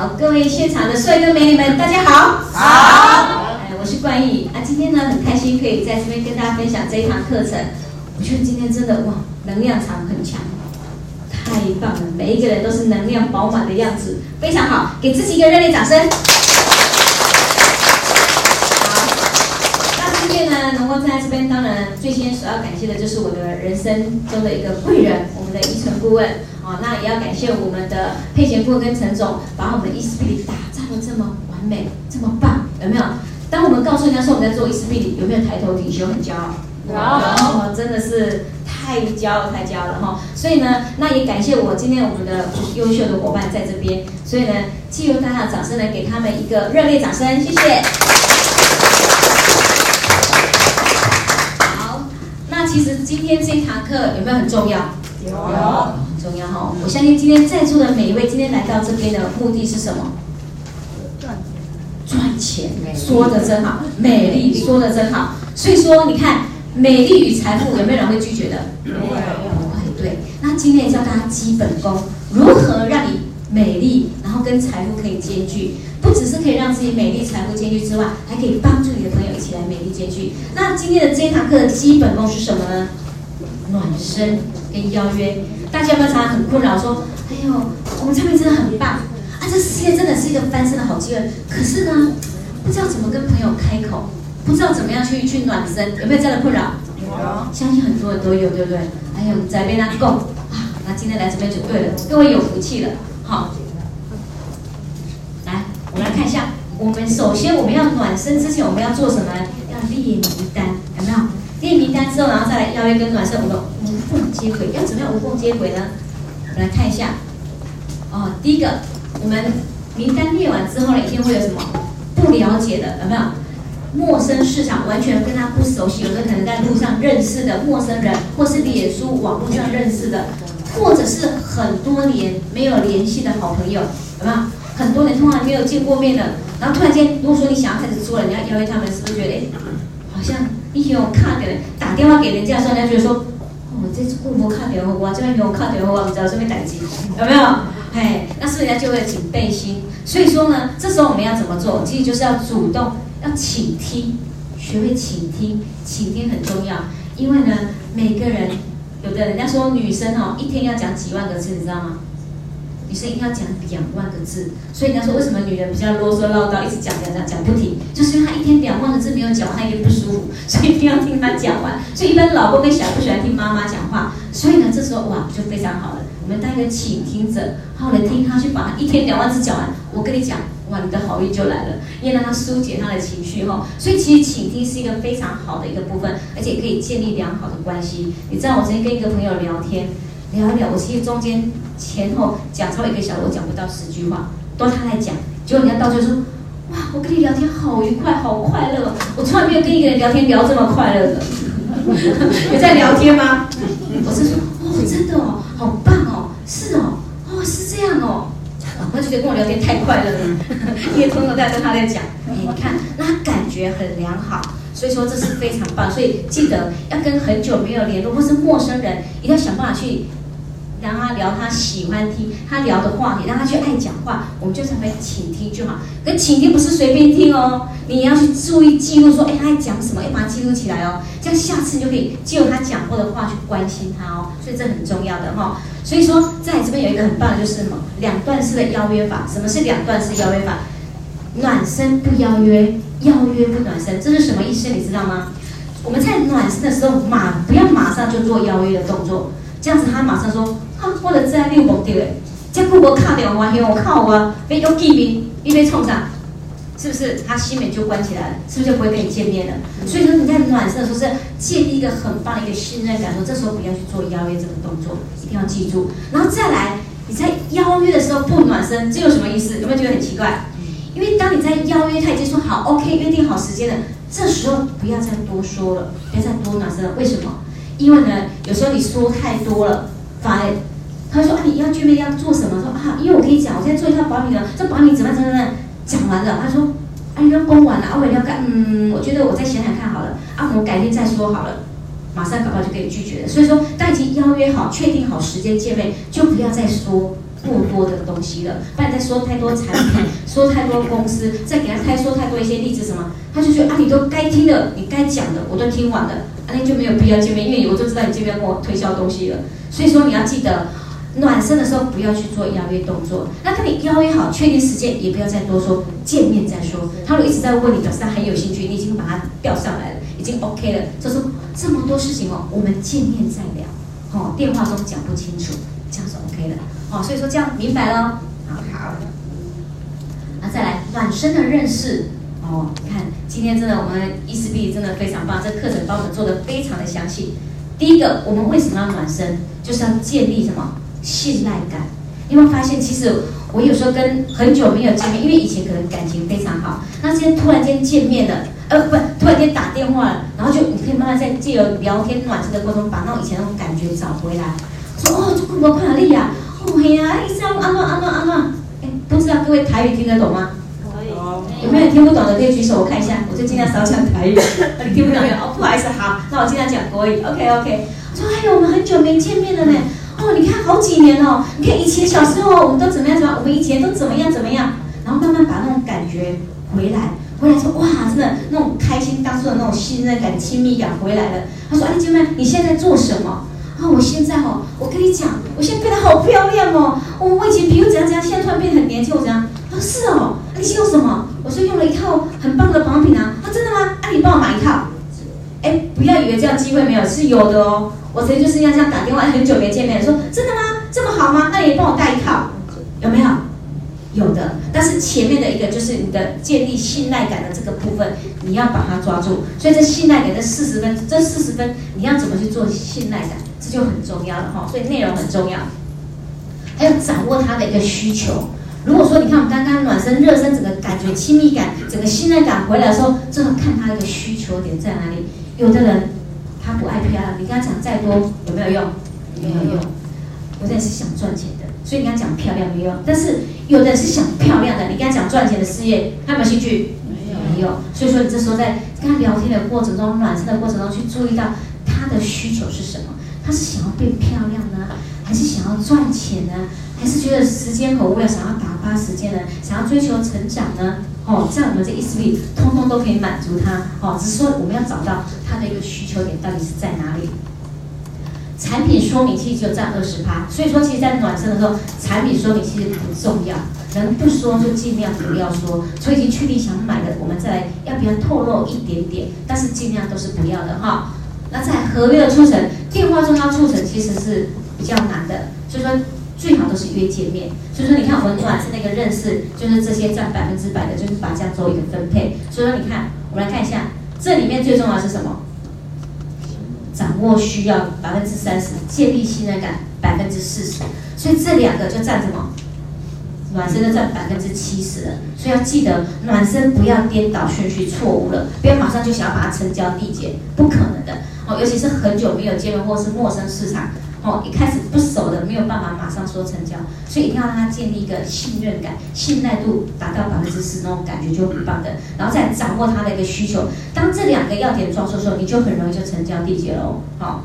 好，各位现场的帅哥美女们，大家好。好。哎，我是冠毅啊，今天呢很开心可以在这边跟大家分享这一堂课程。我觉得今天真的哇，能量场很强，太棒了！每一个人都是能量饱满的样子，非常好，给自己一个热烈掌声。能够站在这边，当然最先所要感谢的就是我的人生中的一个贵人，我们的依纯顾问啊。那也要感谢我们的佩贤顾问跟陈总，把我们的 E-Spirit 打造的这么完美，这么棒，有没有？当我们告诉人家说我们在做 E-Spirit，有没有抬头挺胸很骄傲？有，哦，真的是太骄傲太骄傲了哈。所以呢，那也感谢我今天我们的优秀的伙伴在这边，所以呢，借由大家的掌声来给他们一个热烈掌声，谢谢。好那其实今天这一堂课有没有很重要？有，很重要哈。我相信今天在座的每一位，今天来到这边的目的是什么？赚钱。赚钱，说的真好，美丽说的真好。所以说，你看，美丽与财富有没有人会拒绝的？没有，不会。对。那今天教大家基本功，如何让你美丽，然后跟财富可以兼具。不只是可以让自己美丽、财富兼具之外，还可以帮助你的朋友一起来美丽兼具。那今天的这一堂课的基本功是什么呢？暖身跟邀约。大家有没有常常很困扰说：“哎呦，我们这边真的很棒啊，这世界真的是一个翻身的好机会。可是呢，不知道怎么跟朋友开口，不知道怎么样去去暖身，有没有这样的困扰？有，相信很多人都有，对不对？哎呦，在边那够啊，那今天来这边就对了，各位有福气了，好。”来我们来看一下，我们首先我们要暖身之前，我们要做什么？要列名单，列名单之后，然后再来邀约跟暖身，我们无缝接轨。要怎么样无缝接轨呢？我们来看一下。哦，第一个，我们名单列完之后呢，一定会有什么不了解的，有没有？陌生市场，完全跟他不熟悉，有的可能在路上认识的陌生人，或是脸书网络上认识的，或者是很多年没有联系的好朋友，有没有？很多年通常没有见过面的，然后突然间，如果说你想要开始做了，你要邀约他们，是不是觉得哎，好像你有卡给人打电话给人家的时候，人家觉得说，哦，这次顾不卡电话我这边有卡电话我不知道这边待机，有没有？哎，那是不是人家就会警备心？所以说呢，这时候我们要怎么做？其实就是要主动，要倾听，学会倾听，倾听很重要，因为呢，每个人，有的人家说女生哦，一天要讲几万个字，你知道吗？女生一定要讲两万个字，所以人家说为什么女人比较啰嗦唠叨，一直讲讲讲讲不停，就是因为她一天两万个字没有讲，她有点不舒服，所以一定要听她讲完。所以一般老公跟小孩不喜欢听妈妈讲话，所以呢，这时候哇就非常好了。我们当一个倾听者，好好的听她去把她一天两万字讲完。我跟你讲，哇，你的好运就来了，因为让她疏解她的情绪哈。所以其实倾听是一个非常好的一个部分，而且可以建立良好的关系。你知道我曾经跟一个朋友聊天。聊一聊，我其实中间前后讲超一个小时，我讲不到十句话，都他在讲。结果人家到最后说：“哇，我跟你聊天好愉快，好快乐，我从来没有跟一个人聊天聊这么快乐的。”有在聊天吗？我是说：“哦，真的哦，好棒哦，是哦，哦，是这样哦。”我觉得跟我聊天太快乐了，因为通通在跟他在讲。你看，那感觉很良好，所以说这是非常棒。所以记得要跟很久没有联络或是陌生人，一定要想办法去。让他聊他喜欢听他聊的话题，让他去爱讲话，我们就成为倾听就好。可倾听不是随便听哦，你要去注意记录，说，哎，他爱讲什么，要把它记录起来哦。这样下次你就可以借由他讲过的话去关心他哦。所以这很重要的哈、哦。所以说，在这边有一个很棒的就是什么？两段式的邀约法。什么是两段式邀约法？暖身不邀约，邀约不暖身，这是什么意思？你知道吗？我们在暖身的时候，马不要马上就做邀约的动作，这样子他马上说。我的在六公的，这顾客卡电话，我靠啊，被要见面，一被冲上，是不是？他心门就关起来了，是不是就不会跟你见面了？所以说你在暖身的时候是建立一个很棒的一个信任感，说这时候不要去做邀约这个动作，一定要记住。然后再来，你在邀约的时候不暖身，这有什么意思？有没有觉得很奇怪？因为当你在邀约，他已经说好 OK，约定好时间了，这时候不要再多说了，不要再多暖身了。为什么？因为呢，有时候你说太多了，反而。他说啊，你要见面要做什么？说啊，因为我跟你讲，我现在做一套保你的，这保你怎么怎么怎么讲完了。他说啊，你要崩完了，啊，我要干，嗯，我觉得我再想想看好了，啊，我改天再说好了，马上搞不好就可以拒绝了。所以说，大家已经邀约好，确定好时间见面，就不要再说过多的东西了，不然再说太多产品，说太多公司，再给他太说太多一些例子什么，他就觉得啊，你都该听的，你该讲的我都听完了，啊，那就没有必要见面，因为我就知道你这边跟我推销东西了。所以说你要记得，暖身的时候不要去做邀约动作。那跟你邀约好，确定时间也不要再多说，见面再说。他如果一直在问你，表示他很有兴趣，你已经把他调上来了，已经 OK 了。就是这么多事情哦，我们见面再聊，哦，电话中讲不清楚。这样是 OK 的，哦，所以说这样明白了，好好。那再来暖身的认识，哦，你看今天真的我们 E4B 真的非常棒，这课程帮我们做的非常的详细。第一个，我们为什么要暖身？就是要建立什么信赖感。你有没有发现，其实我有时候跟很久没有见面，因为以前可能感情非常好，那今天突然间见面了，呃，不，突然间打电话了，然后就你可以慢慢在借由聊天暖身的过程中，把那种以前那种感觉找回来。说哦，这么快乐呀！哦嘿呀，一直要安诺安诺安诺。哎，不知道各位台语听得懂吗？可以。有没有听不懂的可以举手，我看一下。我就尽量少讲台语。你听不懂没有？哦，不好意思，好，那我尽量讲国语。OK OK。说哎呦，我们很久没见面了呢。哦，你看好几年哦。你看以前小时候我们都怎么样怎么样？我们以前都怎么样怎么样？然后慢慢把那种感觉回来，回来说哇，真的那种开心当初的那种信任感、亲密感回来了。他说哎，姐妹，你现在做什么？啊，我现在哦，我跟你讲，我现在变得好漂亮哦。我我以前皮肤怎样怎样，现在突然变得很年轻，我怎样？他说是哦，你是用什么？我说用了一套很棒的保养品啊。啊，真的吗？啊，你帮我买一套。哎，不要以为这样机会没有，是有的哦。我曾经就是要这样打电话，很久没见面，说真的吗？这么好吗？那你帮我带一套，有没有？有的。但是前面的一个就是你的建立信赖感的这个部分，你要把它抓住。所以这信赖感这四十分，这四十分你要怎么去做信赖感？这就很重要了哈，所以内容很重要，还要掌握他的一个需求。如果说你看我们刚刚暖身、热身，整个感觉亲密感、整个信任感回来的时候，就要看他一个需求点在哪里。有的人他不爱漂亮，你跟他讲再多有没有用？没有用。有的人是想赚钱的，所以你跟他讲漂亮没用。但是有的人是想漂亮的，你跟他讲赚钱的事业，他有没有兴趣？没有。没有。所以说你这时候在跟他聊天的过程中、暖身的过程中，去注意到他的需求是什么。他是想要变漂亮呢，还是想要赚钱呢？还是觉得时间很无聊，想要打发时间呢？想要追求成长呢？哦，这样我们这 E4B 通通都可以满足他。哦，只是说我们要找到他的一个需求点到底是在哪里。产品说明其实就占二十趴，所以说其实，在暖身的时候，产品说明其实不重要，能不说就尽量不要说。所以已经确定想买的，我们再来要不要透露一点点？但是尽量都是不要的哈。那在合约的促成，电话中要促成其实是比较难的，所以说最好都是约见面。所以说你看我们暖身那个认识，就是这些占百分之百的，就是把这样做一个分配。所以说你看，我们来看一下，这里面最重要是什么？掌握需要百分之三十，建立信任感百分之四十。所以这两个就占什么？暖身的占百分之七十了。所以要记得暖身不要颠倒顺序，错误了，不要马上就想要把它成交缔结，不可能的。哦，尤其是很久没有见面或是陌生市场，哦，一开始不熟的没有办法马上说成交，所以一定要让他建立一个信任感、信赖度达到百分之十，那种感觉就很棒的。然后再掌握他的一个需求，当这两个要点抓住的时候，你就很容易就成交缔结喽。好，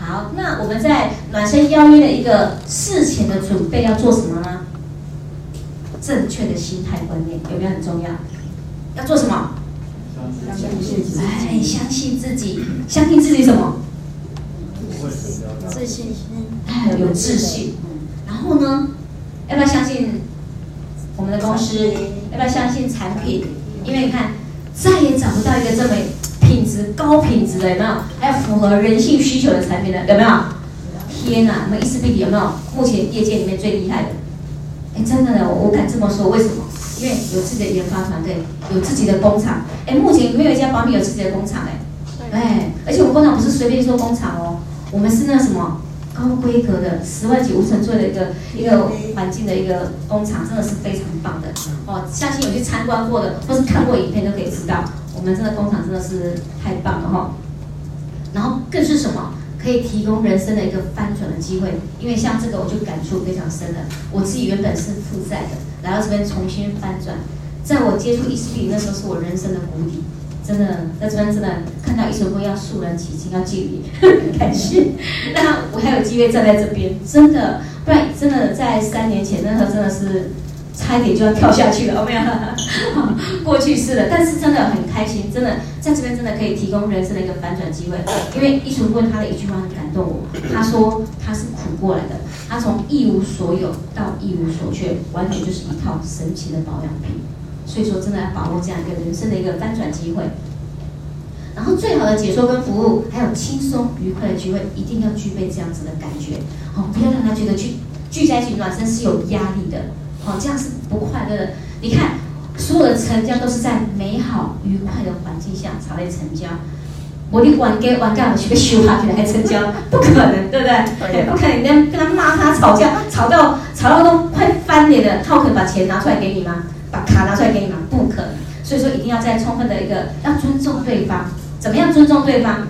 好，那我们在暖身邀约的一个事前的准备要做什么呢？正确的心态观念有没有很重要？要做什么？相信自己。哎，相信自己，相信自己什么？自信心。哎，有自信。然后呢？要不要相信我们的公司？要不要相信产品？因为你看，再也找不到一个这么品质高品质的，有没有？还有符合人性需求的产品的，有没有？天哪！我们 E4B 有没有？目前业界里面最厉害的？哎，真的呢，我敢这么说，为什么？因为有自己的研发团队，有自己的工厂。哎，目前没有一家保密有自己的工厂哎。哎，而且我们工厂不是随便说工厂哦，我们是那什么高规格的十万级无尘做的一个一个环境的一个工厂，真的是非常棒的哦。相信有去参观过的或是看过影片都可以知道，我们这个工厂真的是太棒了哈、哦。然后更是什么？可以提供人生的一个翻转的机会，因为像这个我就感触非常深了。我自己原本是负债的，来到这边重新翻转，在我接触 E4B 那时候是我人生的谷底，真的在这边真的看到一首歌要肃然起敬，要敬礼，很开心。那我还有机会站在这边，真的，不然真的在三年前那时候真的是差一点就要跳下去了，有没有？过去式了，但是真的很开心，真的在这边真的可以提供人生的一个反转机会。因为一纯坤他的一句话很感动我，他说他是苦过来的，他从一无所有到一无所缺，完全就是一套神奇的保养品。所以说，真的要把握这样一个人生的一个翻转机会。然后，最好的解说跟服务，还有轻松愉快的机会，一定要具备这样子的感觉。哦，不要让他觉得聚聚在一起暖身是有压力的。哦，这样是不快乐的。你看，所有的成交都是在美好愉快的环境下才会成交。我的玩给玩干，我去修他起来还成交，不可能，对不对？对，不可能，你跟他骂他吵架，吵到吵到都快翻脸了，他可能把钱拿出来给你吗？把卡拿出来给你吗，不可能。所以说，一定要在充分的一个要尊重对方。怎么样尊重对方？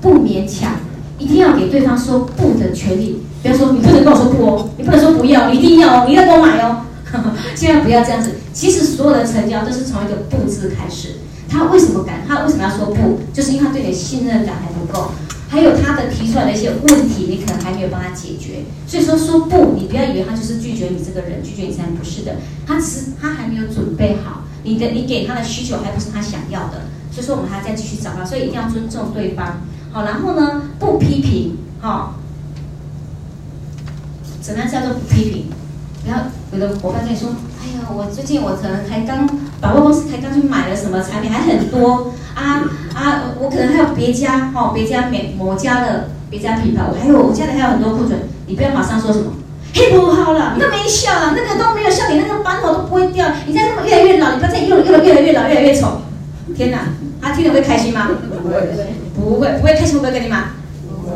不勉强，一定要给对方说不的权利。不要说你不能跟我说不哦，你不能说不要，你一定要哦，你一定要给我买哦。千万不要这样子。其实所有的成交都是从一个不字开始。他为什么敢？他为什么要说不？就是因为他对你的信任感还不够。还有他的提出来的一些问题，你可能还没有帮他解决，所以说说不，你不要以为他就是拒绝你这个人，拒绝你才不是的，他只是他还没有准备好，你的你给他的需求还不是他想要的，所以说我们还要再继续找他，所以一定要尊重对方，好，然后呢，不批评，好，怎么样叫做不批评？不要有的伙伴跟你说，哎呀，我最近我可能还刚百货公司才刚去买了什么产品，还很多啊。啊，我可能还有别家哦，别家美某家的别家品牌，我还有我家里还有很多库存，你不要马上说什么，嘿不好了，那没效了，那个都没有效你那个斑头都不会掉，你现在那么越来越老，你不要再用了，用了越来越老，越来越丑，天哪，他听了会开心吗？不会，不会，不会开心，会不会跟你骂？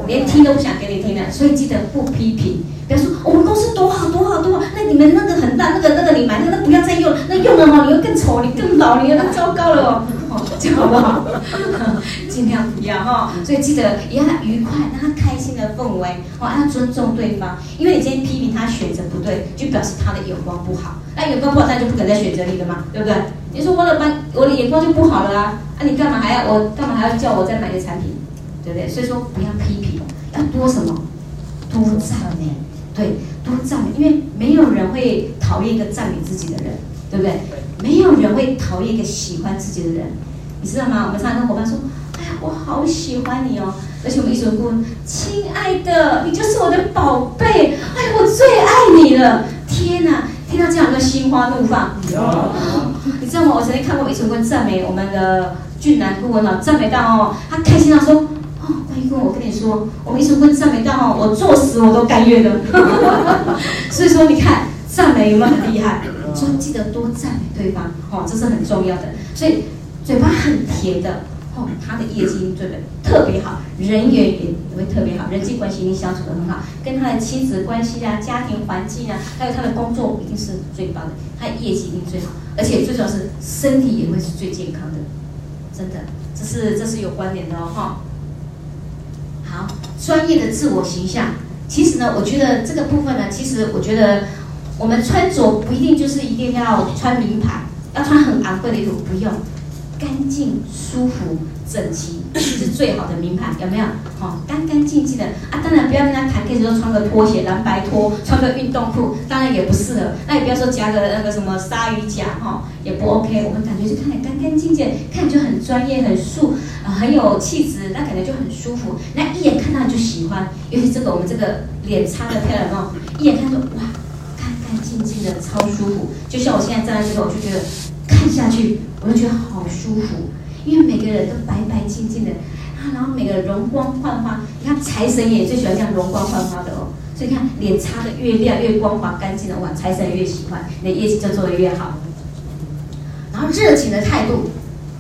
连听都不想给你听的，所以记得不批评，不要说我们公司多好多好多好，那你们那个很大，那个那个你买那个那不要再用，了嘛，你又更丑，你更老，你又更糟糕了 哦。这样好不好？尽量不要哈，所以记得也要愉快，让他开心的氛围，哦，要尊重对方，因为你今天批评他选择不对，就表示他的眼光不好，那眼光不好，他就不可能再选择你了嘛，对不对？你说我的班，我的眼光就不好了啊，啊，你干嘛还要我干嘛还要叫我再买个产品，对不对？所以说不要批评，要多什么？多赞美，对，多赞美，因为没有人会讨厌一个赞美自己的人，对不对？没有人会讨厌一个喜欢自己的人。你知道吗？我们常常跟伙伴说：“哎呀，我好喜欢你哦！”而且我们一说过：“亲爱的，你就是我的宝贝！”哎呀，我最爱你了！天哪，听到这样的心花怒放。哦、你知道吗？我曾经看过一纯坤赞美我们的俊男顾问哦，赞美到哦，他开心到说：“哦，关于我跟你说，我们一纯坤赞美到哦，我作死我都甘愿的。”所以说，你看赞美有没有很厉害？所以记得多赞美对方哦，这是很重要的。所以。嘴巴很甜的哦，他的业绩对不对？特别好，人缘也会特别好，人际关系一定相处得很好，跟他的亲子关系啊、家庭环境啊，还有他的工作一定是最棒的，他的业绩一定最好，而且最重要是身体也会是最健康的，真的，这是这是有关联的哦哈。好，专业的自我形象，其实呢，我觉得这个部分呢，其实我觉得我们穿着不一定就是一定要穿名牌，要穿很昂贵的衣服，不用。干净、舒服、整齐是最好的名牌，有没有？哦，干干净净的啊！当然不要跟他谈 case 说穿个拖鞋、蓝白拖，穿个运动裤，当然也不适合。那也不要说夹个那个什么鲨鱼夹，哈、哦，也不 OK。我们感觉就看起来干干净净，看就很专业、很素，很有气质，那感觉就很舒服。那一眼看到你就喜欢，尤其这个我们这个脸擦的漂亮哦，一眼看到哇，干干净净的，超舒服。就像我现在站在这个，我就觉得。看下去，我就觉得好舒服，因为每个人都白白净净的啊，然后每个人容光焕发。你看财神爷最喜欢这样容光焕发的哦，所以你看脸擦的越亮越光滑干净的哇，财神越喜欢，你的业绩就做得越好。然后热情的态度，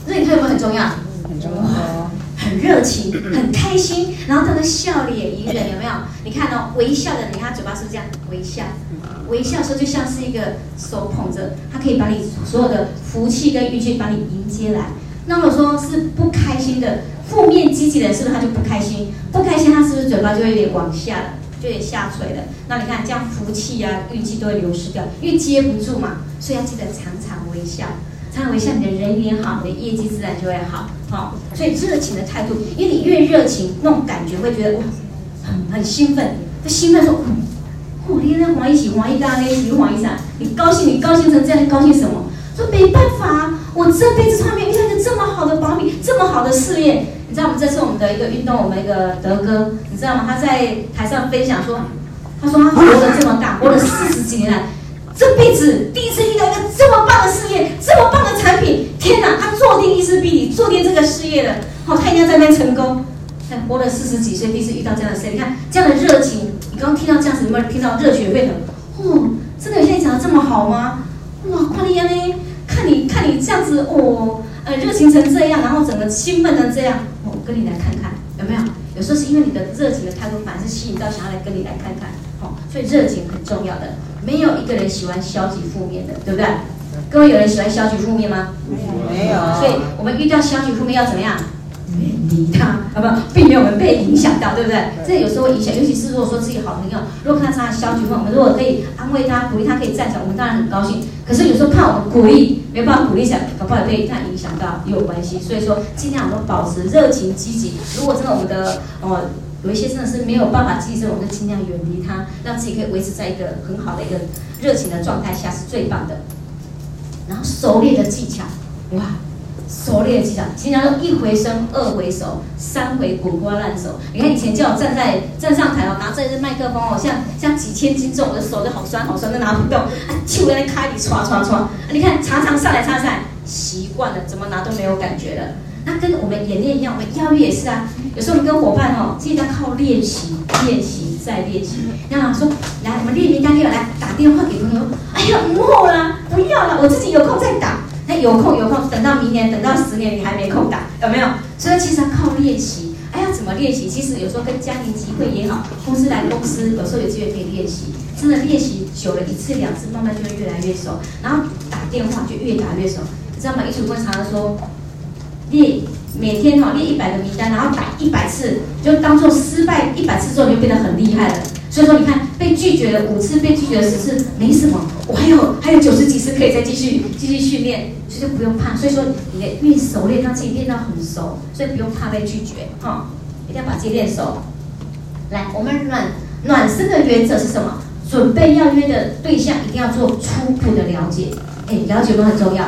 热情态度很重要？很重要。很热情，很开心，然后他的笑脸迎人，有没有？你看哦，微笑的，你看他嘴巴是不是这样微笑？微笑的时候就像是一个手捧着，他可以把你所有的福气跟运气把你迎接来。那如果说是不开心的、负面积极的人，是不是他就不开心？不开心，他是不是嘴巴就有点往下了，就有点下垂了？那你看这样福气啊、运气都会流失掉，因为接不住嘛。所以要记得常常微笑。常微笑，你的人缘好，你的业绩自然就会好。好，所以热情的态度，因为你越热情，那种感觉会觉得哇，很很兴奋，他兴奋说，我今天黄一喜黄一大那喜黄一啥？你高兴，你高兴成这样，你高兴什么？说没办法，我这辈子从来没遇到一个这么好的保米，这么好的事业。你知道，我们这次我们的一个运动，我们一个德哥，你知道吗？他在台上分享说，他说他活了这么大，活了四十几年了。这辈子第一次遇到一个这么棒的事业，这么棒的产品，天哪！他坐定一次比你坐定这个事业了，好，他一定要在那边成功。他活了四十几岁，第一次遇到这样的事，你看这样的热情，你刚刚听到这样子，有没有听到热血沸腾？哦，真的有像你讲的这么好吗？哇，夸你呀呢！看你看你这样子，哦，呃，热情成这样，然后整个兴奋成这样，我、哦、跟你来看看有没有？有时候是因为你的热情的态度，反而是吸引到想要来跟你来看看，哦，所以热情很重要的。没有一个人喜欢消极负面的，对不对？各位有人喜欢消极负面吗？没有。所以我们遇到消极负面要怎么样？远离他，好不好？避免我们被影响到，对不对？这有时候会影响，尤其是如果说自己好朋友，如果看到他消极负面，我们如果可以安慰他、鼓励他，可以站起来，我们当然很高兴。可是有时候怕我们鼓励，没办法鼓励起来，搞不好被他影响到也有关系。所以说，尽量我们保持热情积极。如果真的我们的呃。有一些真的是没有办法继续，我们就尽量远离它，让自己可以维持在一个很好的一个热情的状态下是最棒的。然后熟练的技巧，哇，熟练的技巧，经常说一回生，二回熟，三回滚瓜烂熟。你看以前叫我站在站上台哦，拿这支麦克风哦，像像几千斤重，我的手就好酸好酸，都拿不动，啊，就在那开里唰唰唰。你看常常上来上来，习惯了，怎么拿都没有感觉了。那跟我们演练一样，我们邀约也是啊。有时候我们跟伙伴哦，记得靠练习，练习再练习。然后说，来，我们列名单，来打电话给朋友。哎呀，不后啦，不要了，我自己有空再打。那有空有空，等到明年，等到十年，你还没空打，有没有？所以其实要靠练习。哎呀，怎么练习？其实有时候跟家庭聚会也好，公司来公司，有时候有机会可以练习。真的练习久了，一次两次，慢慢就会越来越熟。然后打电话就越打越熟，你知道吗？一主播常常说。列每天哈、哦、列一百个名单，然后打一百次，就当做失败一百次之后，你就变得很厉害了。所以说，你看被拒绝了五次，被拒绝了十次，没什么，我还有还有九十几次可以再继续继续训练，所以就不用怕。所以说，你的越熟练，让自己练到很熟，所以不用怕被拒绝哈、哦，一定要把自己练熟。来，我们暖暖身的原则是什么？准备要约的对象一定要做初步的了解，哎，了解都很重要。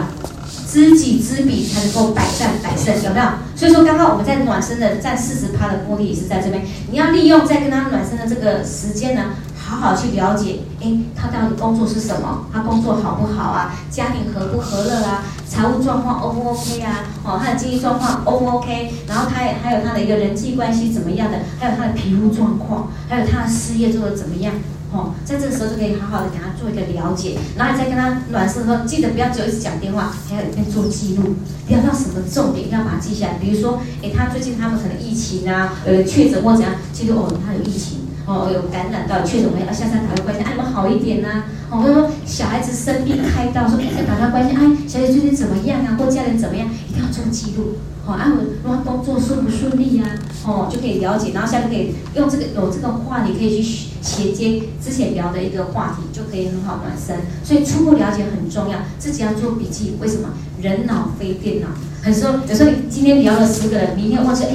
知己知彼才能够百战百胜，有没有？所以说，刚刚我们在暖身的占四十趴的目的也是在这边。你要利用在跟他暖身的这个时间呢，好好去了解，诶，他到底工作是什么？他工作好不好啊？家庭和不和乐啊？财务状况 O 不 OK 啊？哦，他的经济状况 O 不 OK？然后他也还有他的一个人际关系怎么样的？还有他的皮肤状况，还有他的事业做得怎么样？哦，在这个时候就可以好好的给他做一个了解，然后你再跟他暖身的时候，记得不要只有一直讲电话，还要一边做记录，聊到什么重点要把它记下来。比如说，诶，他最近他们可能疫情啊，呃，确诊或怎样，记录哦，他有疫情，哦，有感染到确诊，我们要下山打个关心，哎，你们好一点呐、啊。哦，或者说小孩子生病开刀，说要打他关心，哎，小姐最近怎么样啊？或家人怎么样，一定要做记录。哦，啊，我工作顺不顺利呀、啊？哦，就可以了解，然后下面可以用这个有这个话你可以去衔接之前聊的一个话题，就可以很好暖身。所以初步了解很重要，自己要做笔记。为什么？人脑非电脑，很多有时候你今天聊了十个人，明天忘记，哎，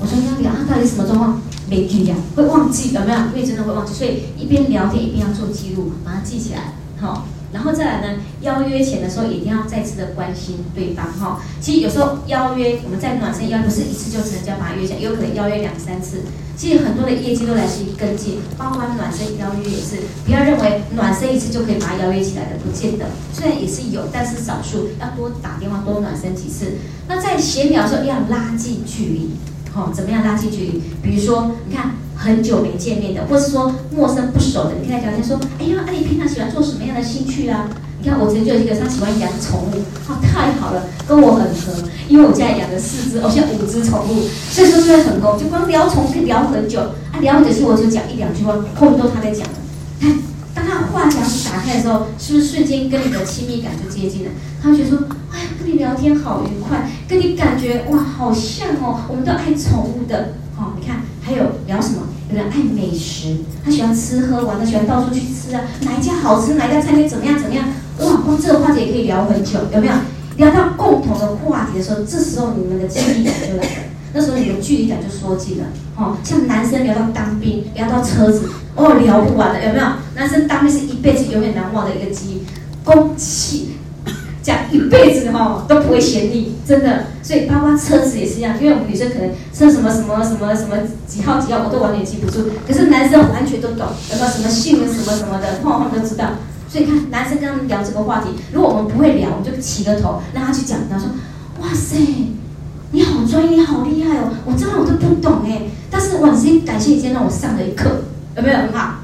我说要聊啊，到底什么状况？没记呀，会忘记有没有？因为真的会忘记，所以一边聊天一边要做记录，把它记起来，好、然后再来呢，邀约前的时候一定要再次的关心对方哈。其实有时候邀约，我们在暖身邀约不是一次就成交，把它约下，有可能邀约两三次。其实很多的业绩都来自于跟进，包括暖身邀约也是。不要认为暖身一次就可以把它邀约起来的，不见得。虽然也是有，但是少数，要多打电话，多暖身几次。那在闲聊的时候要拉近距离，好，怎么样拉近距离？比如说，你看。很久没见面的，或是说陌生不熟的，你跟他聊天说，哎呀，那，你平常喜欢做什么样的兴趣啊？你看我曾经有一个，他喜欢养宠物，哦，太好了，跟我很合，因为我家里养了四只，哦，现在五只宠物，所以说就会很合，就光聊宠物可以聊很久，啊，聊很久其实我就讲一两句话，后面都他在讲的。看，当他话匣子打开的时候，是不是瞬间跟你的亲密感就接近了？他会觉得说，跟你聊天好愉快，跟你感觉哇，好像哦，我们都爱宠物的。哦，你看，还有聊什么？有人爱美食，他喜欢吃喝玩，他喜欢到处去吃啊。哪一家好吃？哪一家餐厅怎么样？怎么样？哇，光这个话题也可以聊很久，有没有？聊到共同的话题的时候，这时候你们的距离感就来了，那时候你的距离感就缩近了。哦，像男生聊到当兵，聊到车子，哦，聊不完的，有没有？男生当兵是一辈子永远难忘的一个记忆，公气。讲一辈子哈都不会嫌腻，真的。所以包括车子也是一样，因为我们女生可能车什么什么什么什么几号几号我都完全记不住，可是男生完全都懂，有没有什么姓什么什么的，他们都知道。所以看男生跟他们聊这个话题，如果我们不会聊，我们就起个头让他去讲。他说：“哇塞，你好专业，好厉害哦！我真的我都不懂哎，但是我先感谢你今天让我上了一课，有没有很好？”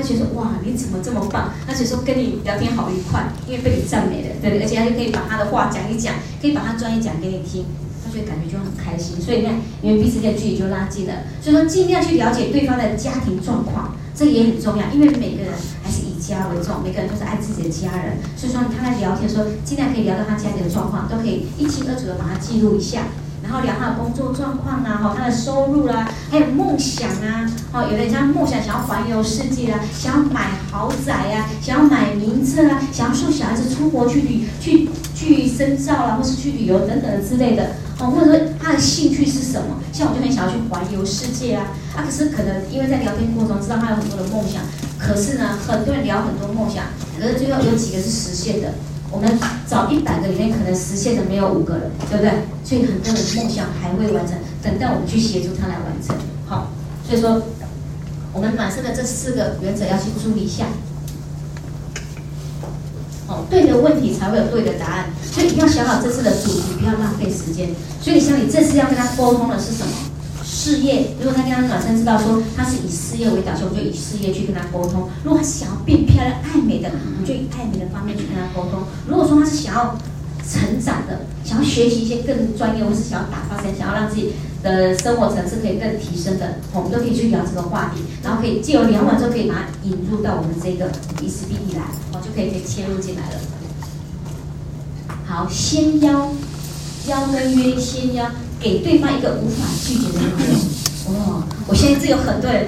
他觉得哇，你怎么这么棒？他觉得说跟你聊天好愉快，因为被你赞美了，对不对？而且他就可以把他的话讲一讲，可以把他专业讲给你听，他觉得感觉就很开心。所以你看，你们彼此的距离就拉近了。所以说，尽量去了解对方的家庭状况，这也很重要，因为每个人还是以家为重，每个人都是爱自己的家人。所以说，他在聊天的时候，尽量可以聊到他家里的状况，都可以一清二楚的把它记录一下。然后聊他的工作状况啊，哈，他的收入啦、啊，还有梦想啊，哦，有的人像梦想想要环游世界啊，想要买豪宅、啊，想要买名车啊，想要送小孩子出国去旅去去深造啦、啊，或是去旅游等等之类的，哦，或者说他的兴趣是什么？像我就很想要去环游世界啊，啊，可是可能因为在聊天过程中知道他有很多的梦想，可是呢，很多人聊很多梦想，可是最后有几个是实现的。我们找一百个里面，可能实现的没有五个人，对不对？所以很多人的梦想还未完成，等待我们去协助他来完成。好，所以说我们暖身的这四个原则要去注意一下。哦，对的问题才会有对的答案，所以一定要想好这次的主题，不要浪费时间。所以像你这次要跟他沟通的是什么？事业，如果他跟他暖身知道说他是以事业为导向，我就以事业去跟他沟通；如果他想要变漂亮、爱美的，我就以爱美的方面去跟他沟通；如果说他是想要成长的，想要学习一些更专业，或是想要打发时间，想要让自己的生活层次可以更提升的，我们都可以去聊这个话题，然后可以借由聊完之后，可以把它引入到我们这个 ESBD 来，哦，就可以可以切入进来了。好，先邀，邀跟约，先邀。给对方一个无法拒绝的理由。哦，我现在这有很多人，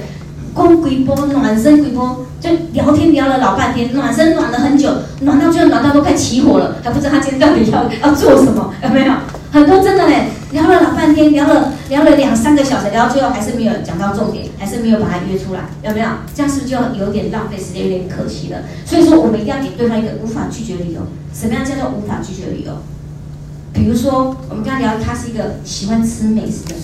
光鬼波暖身鬼波，就聊天聊了老半天，暖身暖了很久，暖到最后暖到都快起火了，还不知道他今天到底要要做什么，有没有？很多真的嘞，聊了老半天，聊了聊了两三个小时，聊到最后还是没有讲到重点，还是没有把他约出来，有没有？这样是不是就有点浪费时间，有点可惜了？所以说，我们一定要给对方一个无法拒绝的理由。什么样叫做无法拒绝的理由？比如说，我们刚刚聊，他是一个喜欢吃美食的。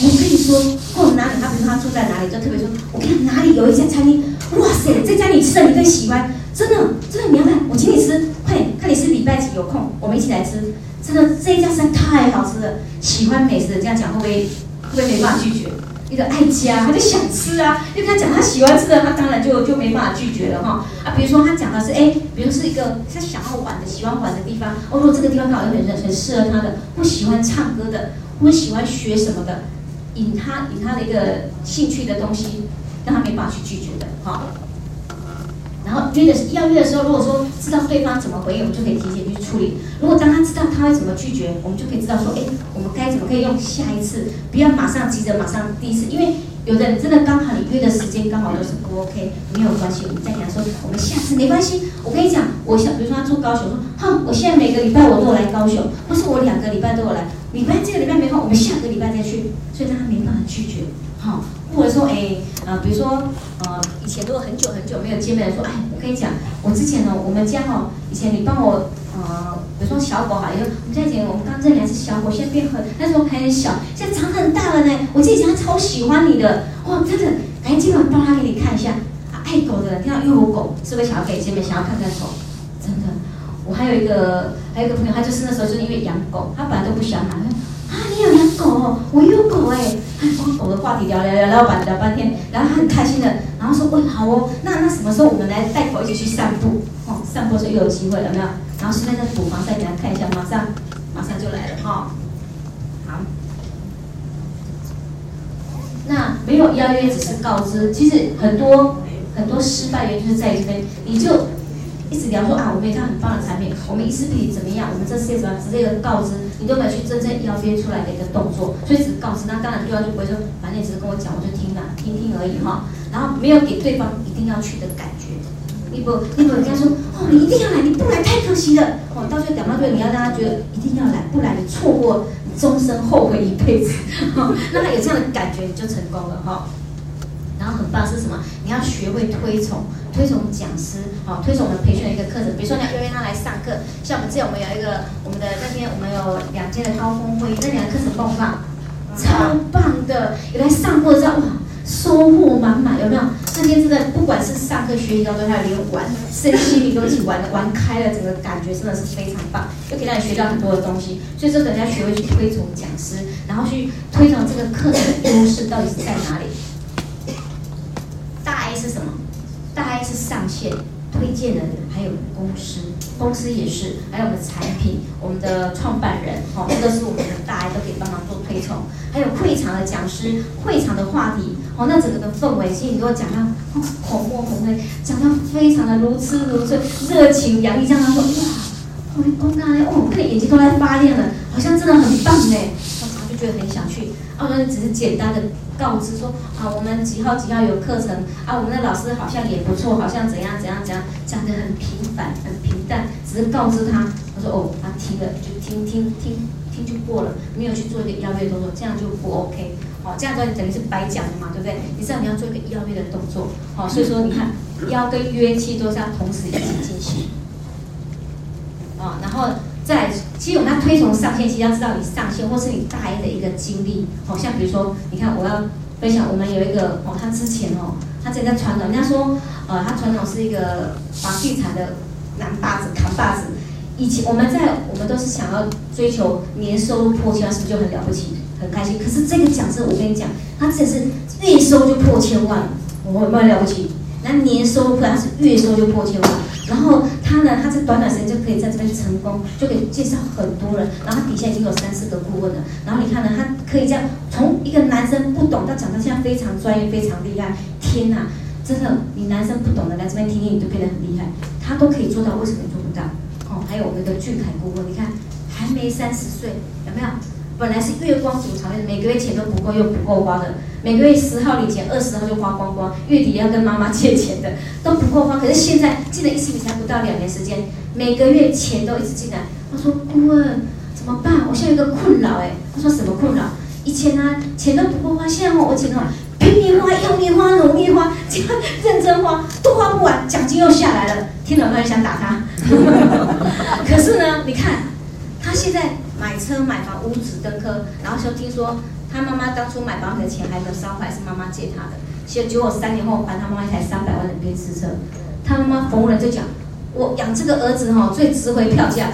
我跟你说，过哪里，他比如说他住在哪里，就特别说，我看哪里有一家餐厅，哇塞，这家你吃了你更喜欢，真的，真的，你要看，我请你吃，快点，看你是礼拜几有空，我们一起来吃。真的，这一家实在太好吃了，喜欢美食的这样讲会不会，会不会没办法拒绝？一个爱家，他就想吃啊，因为他讲他喜欢吃的，他当然就就没办法拒绝了哈。啊，比如说他讲的是，哎，比如是一个他想要玩的、喜欢玩的地方，哦，如果这个地方刚好有很很适合他的，不喜欢唱歌的，不喜欢学什么的，引他引他的一个兴趣的东西，让他没办法去拒绝的，哈。然后约的要约的时候，如果说知道对方怎么回应，我们就可以提前去处理。如果当他知道他会怎么拒绝，我们就可以知道说，哎，我们该怎么可以用下一次，不要马上急着马上第一次，因为有的人真的刚好你约的时间刚好都是不 OK，没有关系，我们再讲说，我们下次没关系。我跟你讲，我想比如说他住高雄，说，哼，我现在每个礼拜我都有来高雄，或是我两个礼拜都有来，礼拜这个礼拜没空，我们下个礼拜再去，所以让他没办法拒绝，好。或者说，哎，呃，比如说，呃，以前如果很久很久没有见面，说，哎，我跟你讲，我之前呢，我们家哈，以前你帮我，呃，比如说小狗哈，因为我们家以前我们刚认养是小狗，现在变很，那时候还很小，现在长很大了呢。我记得以前他超喜欢你的，哇，真的，赶紧我帮他给你看一下，爱狗的人听到又有狗，是不是想要给见面，想要看看狗？真的，我还有一个，还有一个朋友，他就是那时候就是因为养狗，他本来都不想。养我有狗哎，还帮狗的话题聊聊聊聊半聊半天，然后他很开心的，然后说，喂，好哦，那那什么时候我们来带狗一起去散步？哦，散步时候又有机会了，没有？然后顺便在补房再给他看一下，马上马上就来了哈、好，那没有邀约，只是告知，其实很多很多失败原因就是在于这边，你就。一直聊说啊，我们有一套很棒的产品，我们一次比怎么样？我们这些什么之类的告知，你都没有去真正邀约出来的一个动作，所以只告知，那当然对方就不会说，反正只是跟我讲，我就听了，听听而已哈。然后没有给对方一定要去的感觉，你不，你不跟他说哦，你一定要来，你不来太可惜了。哦，到最后讲到最后，你要让他觉得一定要来，不来你错过，你终身后悔一辈子。哦，让他有这样的感觉，你就成功了哈。很棒是什么？你要学会推崇，推崇讲师，好，推崇我们培训的一个课程。比如说你要约他来上课，像我们之前我们有一个我们的那天我们有两间的高峰会，那两个课程棒不棒？超棒的！有来上过之后，哇，收获满满，有？没有？那天真的不管是上课学习到多，还有？连玩，身心灵都一起玩玩开了，整个感觉真的是非常棒，又可以让你学到很多的东西。所以说，等下学会去推崇讲师，然后去推崇这个课程的优势到底是在哪里？是什么？是上线推荐人，还有公司，公司也是，还有我们的产品，我们的创办人，哦，这个是我们的大 A 都可以帮忙做推崇。还有会场的讲师，会场的话题，哦，那整个的氛围，其实你给我讲到，哦，口沫横飞，讲到非常的如痴如醉，热情洋溢，这样他说，哇，我的公干嘞，哦，我看眼睛都在发亮了，好像真的很棒呢，我常常就觉得很想去。哦，那只是简单的。告知说啊，我们几号几号有课程啊，我们的老师好像也不错，好像怎样怎样怎样，讲的很平凡很平淡，只是告知他，他说哦，他听了就听听听听就过了，没有去做一个邀约动作，这样就不 OK，好，这样子你等于是白讲了嘛，对不对？你知道你要做一个邀约的动作，好，所以说你看邀跟约期都是要同时一起进行，啊，然后。在，其实我们要推崇上线，其实要知道你上线或是你大 A 的一个经历，好像比如说，你看我要分享，我们有一个哦，他之前哦，他之前在传统，人家说，呃，他传统是一个房地产的男把子、扛把子。以前我们在，我们都是想要追求年收入破千万，是不是就很了不起、很开心？可是这个讲师，我跟你讲，他只是月收就破千万，我有没有了不起？那年收入，他是月收就破千万。然后他呢，他在短短时间就可以在这边成功，就可以介绍很多人。然后他底下已经有三四个顾问了。然后你看呢，他可以这样从一个男生不懂到讲到现在非常专业、非常厉害。天哪，真的，你男生不懂的来这边听听，你就变得很厉害。他都可以做到，为什么你做不到？哦，还有我们的俊凯顾问，你看还没三十岁，有没有？本来是月光族常的，每个月钱都不够又不够花的，每个月十号领钱，二十号就花光光，月底要跟妈妈借钱的都不够花。可是现在进了一起比才不到两年时间，每个月钱都一直进来。他说：“顾问怎么办？我现在有一个困扰哎。”他说：“什么困扰？以前呢、啊、钱都不够花，现在我钱哦拼命花、用力花、努力花，这样认真花都花不完，奖金又下来了。听了有点想打他。可是呢，你看他现在。”买车买房五子登科，然后就听说他妈妈当初买房的钱还没有烧还是妈妈借他的。结果三年后还他妈妈一台三百万的奔驰车，他妈妈逢人就讲，我养这个儿子哈最值回票价，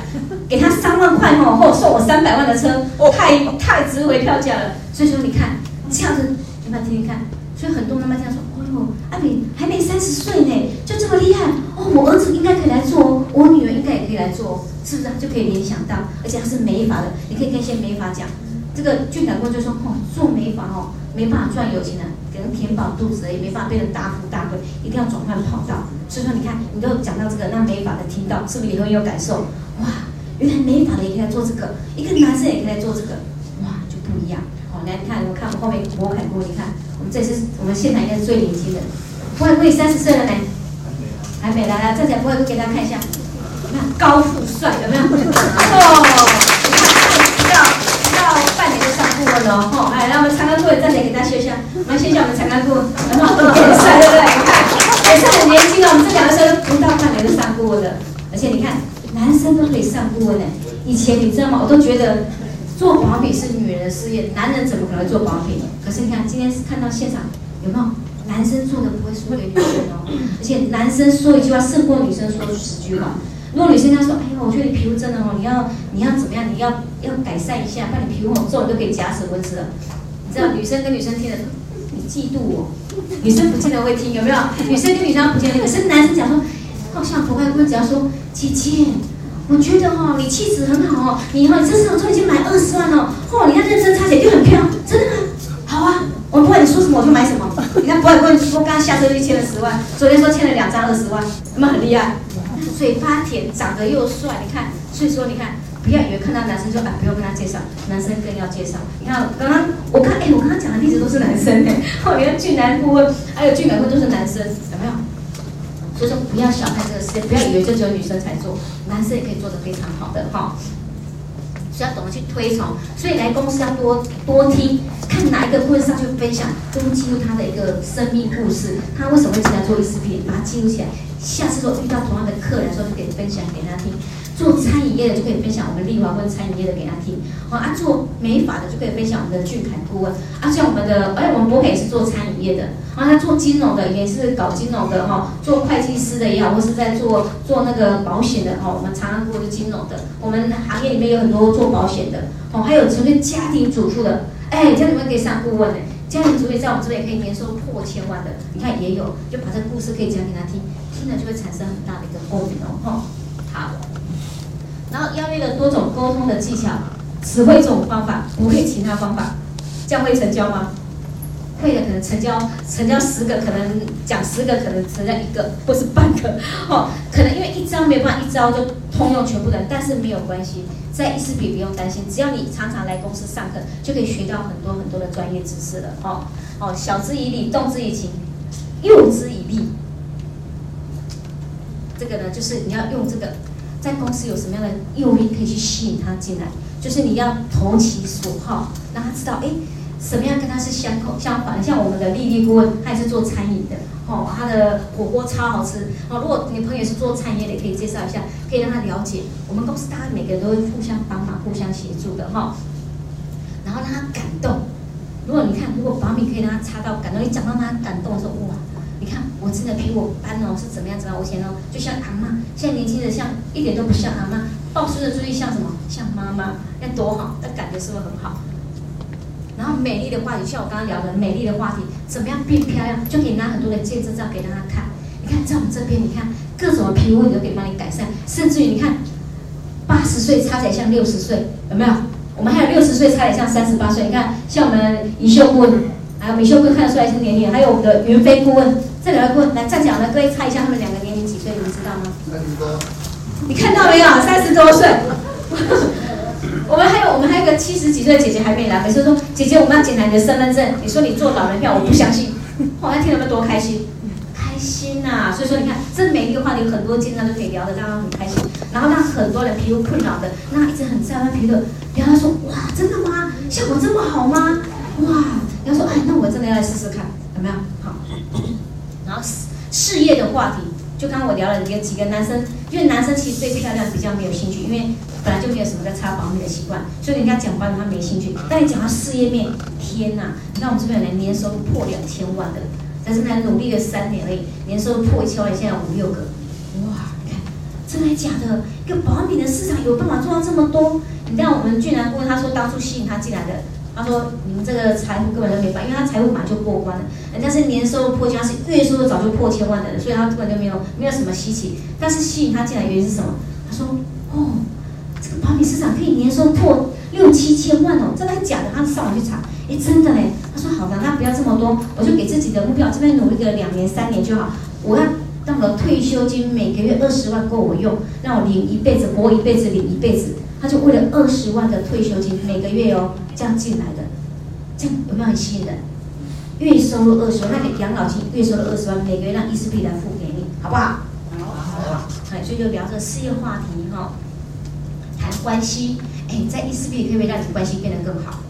给他三万块哈，或送我三百万的车，太太值回票价了。所以说你看这样子，你们听听看。所以很多妈妈这样说，哦哟，阿炳还没三十岁呢，就这么厉害哦，我儿子应该可以来做，我女儿应该也可以来做。是不是就可以联想到？而且它是美发的，你可以跟一些美发讲。这个俊感官就说：“哦，做美发哦，没办法赚有钱的，给人填饱肚子，也没办法变成大富大贵，一定要转换跑道。”所以说，你看，你都讲到这个，那美发的听到，是不是也会有感受？哇，原来美发的也可以来做这个，一个男生也可以来做这个，哇，就不一样。好，来你看，我看我后面博凯哥，你看，我们这是我们现场应该是最年轻的，博凯哥三十岁了没？还没来来，站起来，博凯哥给大家看一下。高富帅有没有？哦，你看，不到半年就上顾问了哦。哎，让我们参观顾问站起来给大家秀一下。我们先叫我们参观顾问，很好，很帅，对不对？你看，也是很年轻哦。我们这两个生不到半年就上顾问了，而且你看，男生都可以上顾问呢。以前你知道吗？我都觉得做保品是女人的事业，男人怎么可能做保品？可是你看，今天是看到现场有没有？男生做的不会输给女生哦，而且男生说一句话胜过女生说十句话。如果女生她说：“哎呀，我觉得你皮肤真的哦，你要你要怎么样？你要要改善一下，把你皮肤很皱，你都可以假死温子了。”你知道女生跟女生听的，你嫉妒我？女生不见得会听，有没有？女生跟女生不见得，可是男生讲说，好像不会问，只要说姐姐，我觉得哦，你气质很好哦，你哈，你这次我都已经买二十万了哦，你看认真擦起来就很漂亮，真的吗？好啊，我不管你说什么，我就买什么。你看不会问，说刚下车就签了十万，昨天说签了两张二十万，有没有很厉害？嘴巴甜，长得又帅，你看，所以说你看，不要以为看到男生就啊，不用跟他介绍，男生更要介绍。你看刚刚我刚，哎，我刚刚讲的一直都是男生哎，后面俊男顾问还有俊男顾问都是男生，有没有？所以说不要小看这个事业，不要以为这只有女生才做，男生也可以做得非常好的哈。需要懂得去推崇，所以来公司要多多听，看哪一个顾问上去分享，都记录他的一个生命故事，他为什么会进来做一视频把它记录起来，下次如果遇到同样的客人的时候，就可以分享给他听。做餐饮业的就可以分享我们丽华问餐饮业的给他听，哦啊，做美发的就可以分享我们的俊凯顾问，啊，像我们的，哎，我们博凯也是做餐饮业的，啊，他做金融的也是搞金融的哈，做会计师的也好，或是在做做那个保险的哈，我们长安顾问金融的，我们行业里面有很多做保险的，哦，还有成为家庭主妇的，哎，家里面可以上顾问的，家庭主妇在我们这边可以年收破千万的，你看也有，就把这个故事可以讲给他听，听了就会产生很大的一个共鸣哦，哈，好。然后邀约的多种沟通的技巧，只会这种方法，不会其他方法，这样会成交吗？会的，可能成交成交十个，可能讲十个，可能成交一个或是半个，哦，可能因为一招没办法一招就通用全部的，但是没有关系，在 E4P 不用担心，只要你常常来公司上课，就可以学到很多很多的专业知识了，哦哦，晓之以理，动之以情，诱之以利，这个呢，就是你要用这个。在公司有什么样的诱因可以去吸引他进来？就是你要投其所好，让他知道，哎，什么样跟他是相口相反。像我们的丽丽顾问，他也是做餐饮的，哦，他的火锅超好吃。哦，如果你朋友是做餐饮的，可以介绍一下，可以让他了解。我们公司大家每个人都会互相帮忙、互相协助的，哈。然后让他感动。如果你看，如果把米可以让他擦到感动，你讲到他感动的时候，哇！你看，我真的比我班哦是怎么样怎么样？我以前哦就像阿妈，现在年轻人像一点都不像阿妈，抱孙子注意像什么？像妈妈，那多好，那感觉是不是很好？然后美丽的话题，像我刚刚聊的美丽的话题，怎么样变漂亮？就可以拿很多的见证照给大家看。你看在我们这边，你看各种的皮肤都可以帮你改善，甚至于你看八十岁擦起来像六十岁，有没有？我们还有六十岁擦起来像三十八岁。你看，像我们一秀顾问，还有美秀顾问看得出来是年龄，还有我们的云飞顾问。这两个顾问来站讲的，各位猜一下他们两个年龄几岁？你们知道吗？三十多。你看到没有？三十多岁。我们还有我们还有个七十几岁的姐姐还没来，每次说姐姐我们要检查你的身份证，你说你做老人票，我不相信。后来听他们多开心，开心呐、啊！所以说你看，这每一个话题有很多经常都可以聊得，让他很开心。然后让很多人皮肤困扰的，那一直很在乎皮肤的，然后他说哇，真的吗？效果这么好吗？哇！然后说哎，那我真的要来试试看，怎么样？好。然后事业的话题，就刚刚我聊了几个几个男生，因为男生其实对漂亮比较没有兴趣，因为本来就没有什么在擦保养的习惯，所以人家讲保养他没兴趣。但你讲到事业面，天哪！你看我们这边有人年收入破两千万的，但是呢努力了三年而已，年收入破一千万，现在五六个，哇！你看，真的假的？一个保养品的市场有办法做到这么多？你看我们俊男顾问他说当初吸引他进来的。他说：“你们这个财富根本就没办，因为他财富马上就过关了。人家是年收入破千万，是月收入早就破千万的人，所以他根本就没有没有什么稀奇。但是吸引他进来原因是什么？他说：哦，这个保险市场可以年收破六七千万哦，真的假的？他上网去查，哎，真的嘞。他说：好的，那不要这么多，我就给自己的目标，这边努力个两年三年就好。我要让我的退休金每个月二十万够我用，让我领一辈子，活一辈子，领一辈子。”他就为了二十万的退休金，每个月哦这样进来的，这样有没有很吸引人？月收入二十万，那你养老金月收入二十万，每个月让 E4P 来付给你，好不好？好，好，哎，所以就聊着事业话题哈，谈关系，哎，在 E4P 可不可以让你关系变得更好？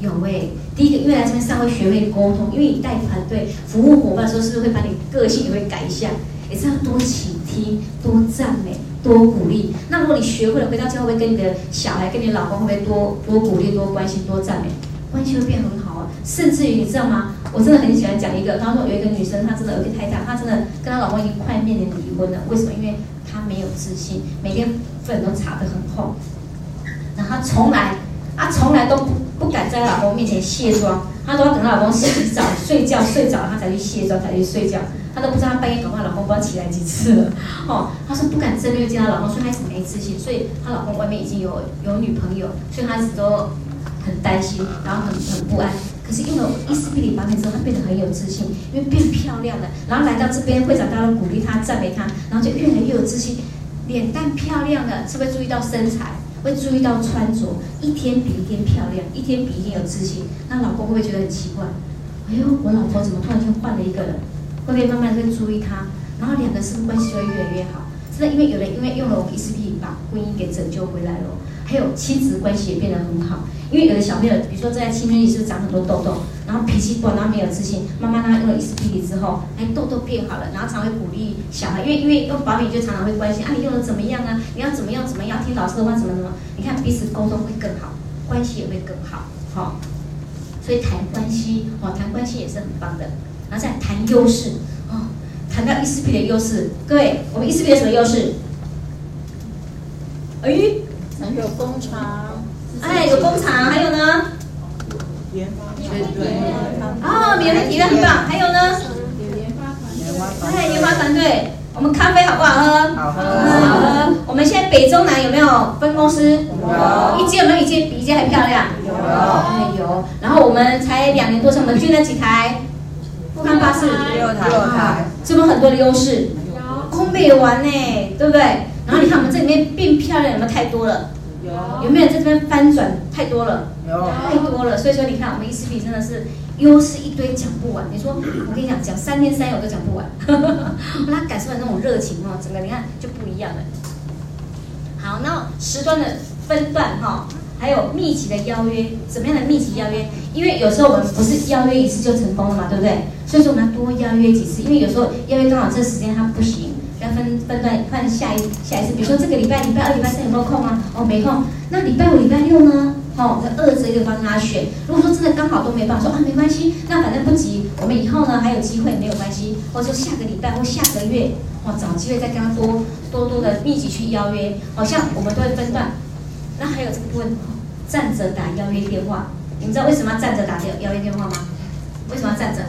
有哎，第一个，因为来这边上会学会沟通，因为你带团队服务伙伴的时候，是不是会把你个性也会改一下？也是要多倾听，多赞美。多鼓励。那如果你学会了，回到家会不会跟你的小孩、跟你老公会不会多多鼓励、多关心、多赞美？关系会变很好啊。甚至于你知道吗？我真的很喜欢讲一个，他说有一个女生，她真的有个太太，她真的跟她老公已经快面临离婚了。为什么？因为她没有自信，每天粉都擦得很厚，然后她从来，她从来都不不敢在老公面前卸妆，她都要等她老公洗澡、睡觉、睡着了，她才去卸妆，才去睡觉。她都不知道她半夜搞不好老公不知道起来几次了，哦，她说不敢正面见她老公，所以她一直没自信，所以她老公外面已经有有女朋友，所以她一直都很担心，然后很很不安。可是用了 E4P 保养之后，她变得很有自信，因为变漂亮了，然后来到这边会长大家鼓励她、赞美她，然后就越来越有自信，脸蛋漂亮了，是不是注意到身材？会注意到穿着，一天比一天漂亮，一天比一天有自信。那老公会不会觉得很奇怪？哎呦，我老婆怎么突然间换了一个人？会不会慢慢会注意他，然后两个是不是关系就会越来越好？真的，因为有人因为用了我们 ECP 把婚姻给拯救回来了，还有亲子关系也变得很好。因为有的小朋友，比如说在青春期是长很多痘痘，然后脾气不好，然后没有自信，妈妈让他用了 ECP 之后，哎，痘痘变好了，然后常会鼓励小孩，因为因为用保养就常常会关心啊，你用的怎么样啊？你要怎么样怎么样？听老师的话怎么怎么？你看彼此沟通会更好，关系也会更好，好、哦。所以谈关系，哦，谈关系也是很棒的。然后再谈优势，哦，谈到 ECP 的优势，各位，我们 ECP 有什么优势？哎，有工厂。哎，有工厂，还有呢？研发团队。哦，免费体验很棒，还有呢？有研发团队。哎，研发团队，我们咖啡好不好喝？好喝。好喝。我们现在北中南有没有分公司？有。一间有没有一间比一间还漂亮？有。哎有。然后我们才两年多，我们捐了几台？富康巴士。六台。六台。是不是很多的优势？有。空没完呢，对不对？然后你看我们这里面变漂亮有没有太多了？有，有没有在这边翻转太多了？有，太多了。所以说，你看我们 ECP 真的是优势一堆，讲不完。你说，我跟你讲，讲三天三夜我都讲不完。我让他感受到那种热情哦，整个你看就不一样了。好，那时段的分段哈，还有密集的邀约，怎么样的密集邀约？因为有时候我们不是邀约一次就成功了嘛，对不对？所以说我们要多邀约几次，因为有时候邀约刚好这时间他不行。要分分段换下一下一次，比如说这个礼拜礼拜二、礼拜三有没有空啊？哦，没空。那礼拜五、礼拜六呢？哦，在二这个帮他选。如果说真的刚好都没办法，说啊没关系，那反正不急，我们以后呢还有机会，没有关系。或者说下个礼拜或下个月，哦，找机会再跟他多多多的密集去邀约。好像我们都会分段。那还有这个部分，站着打邀约电话，你们知道为什么要站着打邀邀约电话吗？为什么要站着？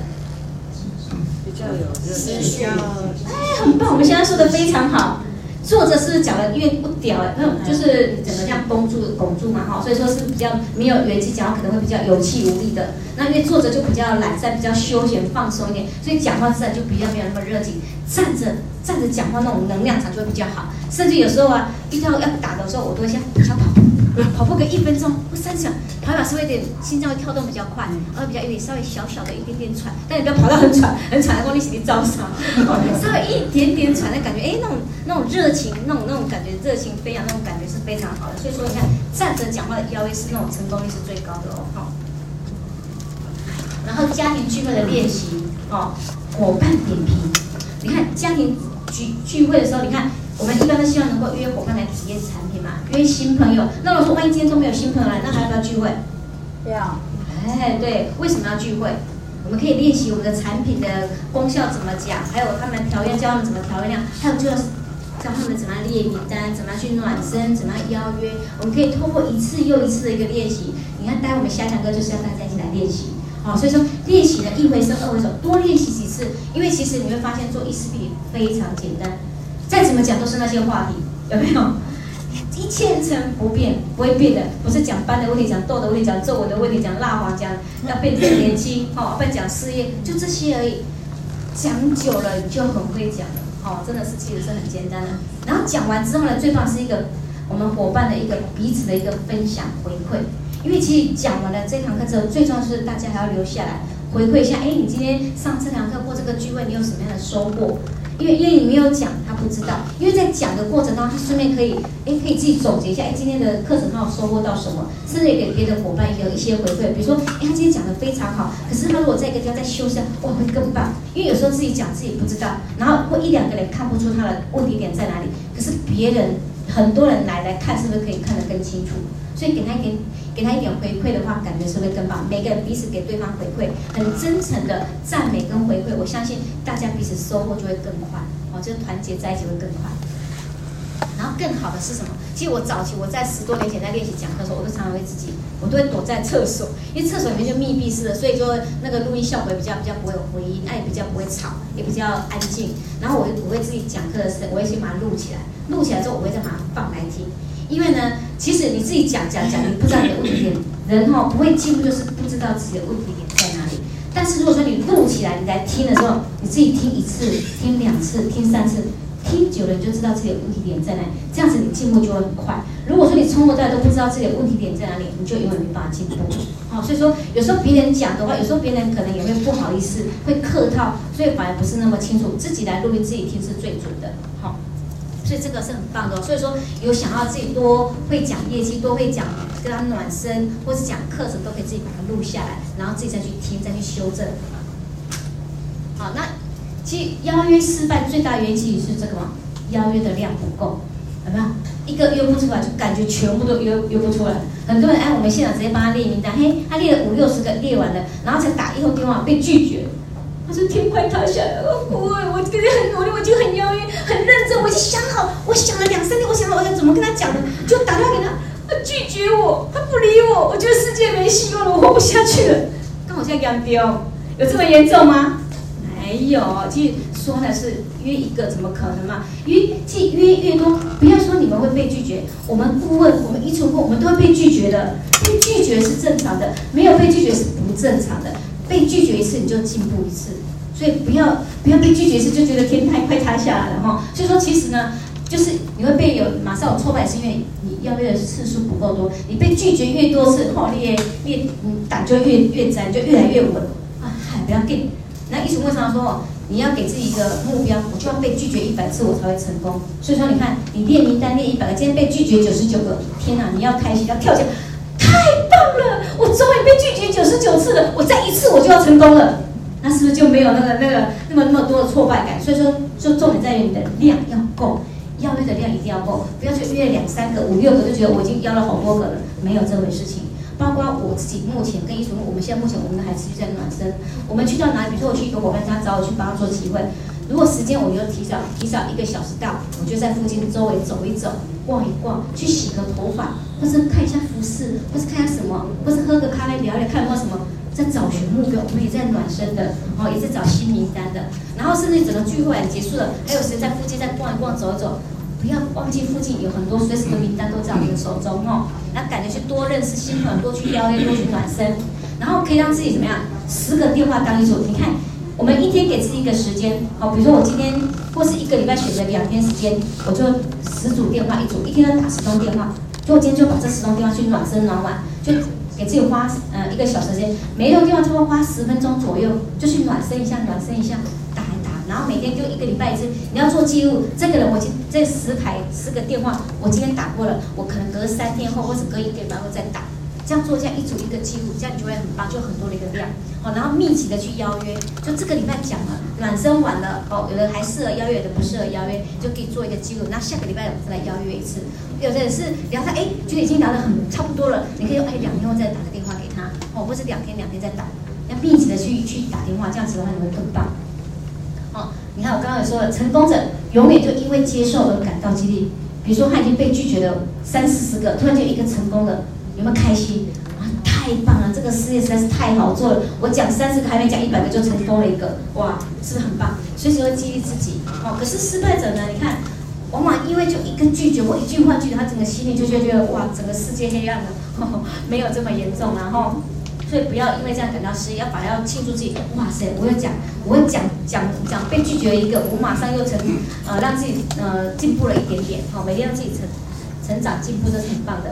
比较有是需要哎，很棒！我们现在说的非常好。坐着是讲的因为不屌哎？嗯，就是整个这样绷住、拱住嘛哈，所以说是比较没有元气，讲话可能会比较有气无力的。那因为坐着就比较懒散，比较休闲放松一点，所以讲话自然就比较没有那么热情。站着站着讲话那种能量场就会比较好。甚至有时候啊，遇到要打的时候，我都会先小跑。跑步个一分钟或三十秒，跑跑是会有点心脏会跳动比较快，然后比较有点稍微小小的一点点喘，但你不要跑到很喘，很喘的话你心里遭伤。稍微一点点喘的感觉，哎，那种那种热情，那种那种感觉，热情飞扬那种感觉是非常好的。所以说你看站着讲话的邀约是那种成功率是最高的哦。好，然后家庭聚会的练习哦，伙伴点评，你看家庭聚聚会的时候，你看。我们一般都希望能够约伙伴来体验产品嘛，约新朋友。那我说万一今天都没有新朋友来，那还要不要聚会？要。哎，对，为什么要聚会？我们可以练习我们的产品的功效怎么讲，还有他们调验，教他们怎么调量，还有就是教他们怎么样列名单，怎么样去暖身，怎么样邀约。我们可以通过一次又一次的一个练习。你看，待会我们下堂课就是要大家一起来练习。好，所以说练习的一回生二回熟，多练习几次，因为其实你会发现做 ECP 非常简单。再怎么讲都是那些话题，有没有？一千成不变，不会变的。不是讲斑的问题，讲痘的问题，讲皱纹的问题，讲蜡黄，讲要变成年轻，哦，不讲事业，就这些而已。讲久了你就很会讲了，哦，真的是其实是很简单的。然后讲完之后呢，最重要是一个我们伙伴的一个彼此的一个分享回馈，因为其实讲完了这堂课之后，最重要是大家还要留下来回馈一下，哎，你今天上这堂课或这个聚会，你有什么样的收获？因为因为你没有讲，他不知道。因为在讲的过程当中，他顺便可以，哎，可以自己总结一下，哎，今天的课程他有收获到什么，甚至也给别的伙伴有一些回馈。比如说，哎，他今天讲的非常好，可是他如果在一个地方再修饰，哇，会更棒。因为有时候自己讲自己不知道，然后或一两个人看不出他的问题点在哪里，可是别人很多人来来看，是不是可以看得更清楚？所以给他一点，给他一点回馈的话，感觉是会更棒。每个人彼此给对方回馈，很真诚的赞美跟回馈，我相信大家彼此收获就会更快，哦，就是团结在一起会更快。然后更好的是什么？其实我早期我在十多年前在练习讲课的时候，我都常常会自己，我都会躲在厕所，因为厕所里面就密闭式的，所以说那个录音效果也比较比较不会有回音，那也比较不会吵，也比较安静。然后我我会自己讲课的时候，我会先把它录起来，录起来之后我会再把它放来听。因为呢，其实你自己讲讲讲，你不知道你的问题点，人哈不会进步，就是不知道自己的问题点在哪里。但是如果说你录起来，你来听的时候，你自己听一次、听两次、听三次，听久了你就知道自己的问题点在哪里，这样子你进步就会很快。如果说你从头到尾都不知道自己的问题点在哪里，你就永远没办法进步。好，所以说有时候别人讲的话，有时候别人可能也会不好意思，会客套，所以反而不是那么清楚。自己来录音自己听是最准的。好，所以这个是很棒的。所以说有想要自己多会讲业绩，多会讲跟他暖身，或是讲课程，都可以自己把它录下来，然后自己再去听，再去修正。好，那其实邀约失败最大原因其实是这个嘛，邀约的量不够，有没有？一个约不出来，就感觉全部都约约不出来。很多人哎，我们现场直接帮他列名单，嘿，他列了五六十个，列完了，然后才打一通电话被拒绝，他说天快塌下来了，我我今天很努力，我就很邀约，很认真，我已经想好，我想了两三天，我想好我要怎么跟他讲的，就打电话给他，他拒绝我，他不理我，我觉得世界没希望了，我活不下去了。刚好现在给他丢，有这么严重吗？没有，其实说的是约一个，怎么可能嘛？约，其实约越多，不要说你们会被拒绝，我们顾问，我们一出货，我们都会被拒绝的。被拒绝是正常的，没有被拒绝是不正常的。被拒绝一次你就进步一次，所以不要不要被拒绝一次就觉得天太快塌下来了哈。所以说，其实呢，就是你会被有马上有挫败，是因为你邀约的次数不够多。你被拒绝越多次，哦，你越你胆就越越窄，就越来越稳啊！嗨，不要紧。那一直问他说：“你要给自己一个目标，我就要被拒绝一百次，我才会成功。所以说，你看，你列名单列一百个，今天被拒绝九十九个，天哪！你要开心，要跳起来，太棒了！我终于被拒绝九十九次了，我再一次我就要成功了。那是不是就没有那个那个那么那么多的挫败感？所以说，就重点在于你的量要够，邀约的量一定要够，不要就约两三个、五六个就觉得我已经邀了好多个了，没有这回事情。”包括我自己目前跟一组，我们现在目前我们还持续在暖身。我们去到哪里？比如说我去一个伙伴家找我去帮他做机会，如果时间我就提早提早一个小时到，我就在附近周围走一走、逛一逛，去洗个头发，或是看一下服饰，或是看一下什么，或是喝个咖啡聊聊，看有没有什么在找寻目标。我们也在暖身的，哦，也在找新名单的。然后甚至整个聚会结束了，还有谁在附近再逛一逛、走一走。不要忘记附近有很多随时的名单都在我们的手中哦，那感觉去多认识新朋友，多去邀约，多去暖身，然后可以让自己怎么样？十个电话当一组。你看，我们一天给自己一个时间，好，比如说我今天或是一个礼拜选择两天时间，我就十组电话一组，一天要打十通电话，就我今天就把这十通电话去暖身暖完，就给自己花呃一个小时间，每一通电话就会花十分钟左右，就去暖身一下，暖身一下。打一打然后每天就一个礼拜一次，你要做记录。这个人我今这十台十个电话，我今天打过了，我可能隔三天后或者隔一个礼拜后再打，这样做这样一组一个记录，这样你就会很棒，就很多的一个量。好，然后密集的去邀约，就这个礼拜讲了暖身完了，哦，有的还适合邀约，有的不适合邀约，就可以做一个记录。那下个礼拜我们再来邀约一次。有的人是聊他，哎，觉得已经聊得很差不多了，你可以哎两天后再打个电话给他，哦，或是两天两天再打，要密集的去去打电话，这样子的话你会更棒哦。你看，我刚刚有说了，成功者永远就因为接受而感到激励。比如说，他已经被拒绝了三四十个，突然就一个成功了，有没有开心？哇，太棒了！这个事业实在是太好做了。我讲三十个，还没讲一百个，就成功了一个，哇，是不是很棒？随时会激励自己。哦，可是失败者呢？你看，往往因为就一个拒绝或一句话拒绝，他整个心里就觉得哇，整个世界黑暗了。呵呵，没有这么严重，然后。所以不要因为这样感到失意，要反而要庆祝自己。哇塞！我会讲，我会讲讲讲被拒绝一个，我马上又成呃让自己呃进步了一点点。好，每天让自己成成长进步，这是很棒的。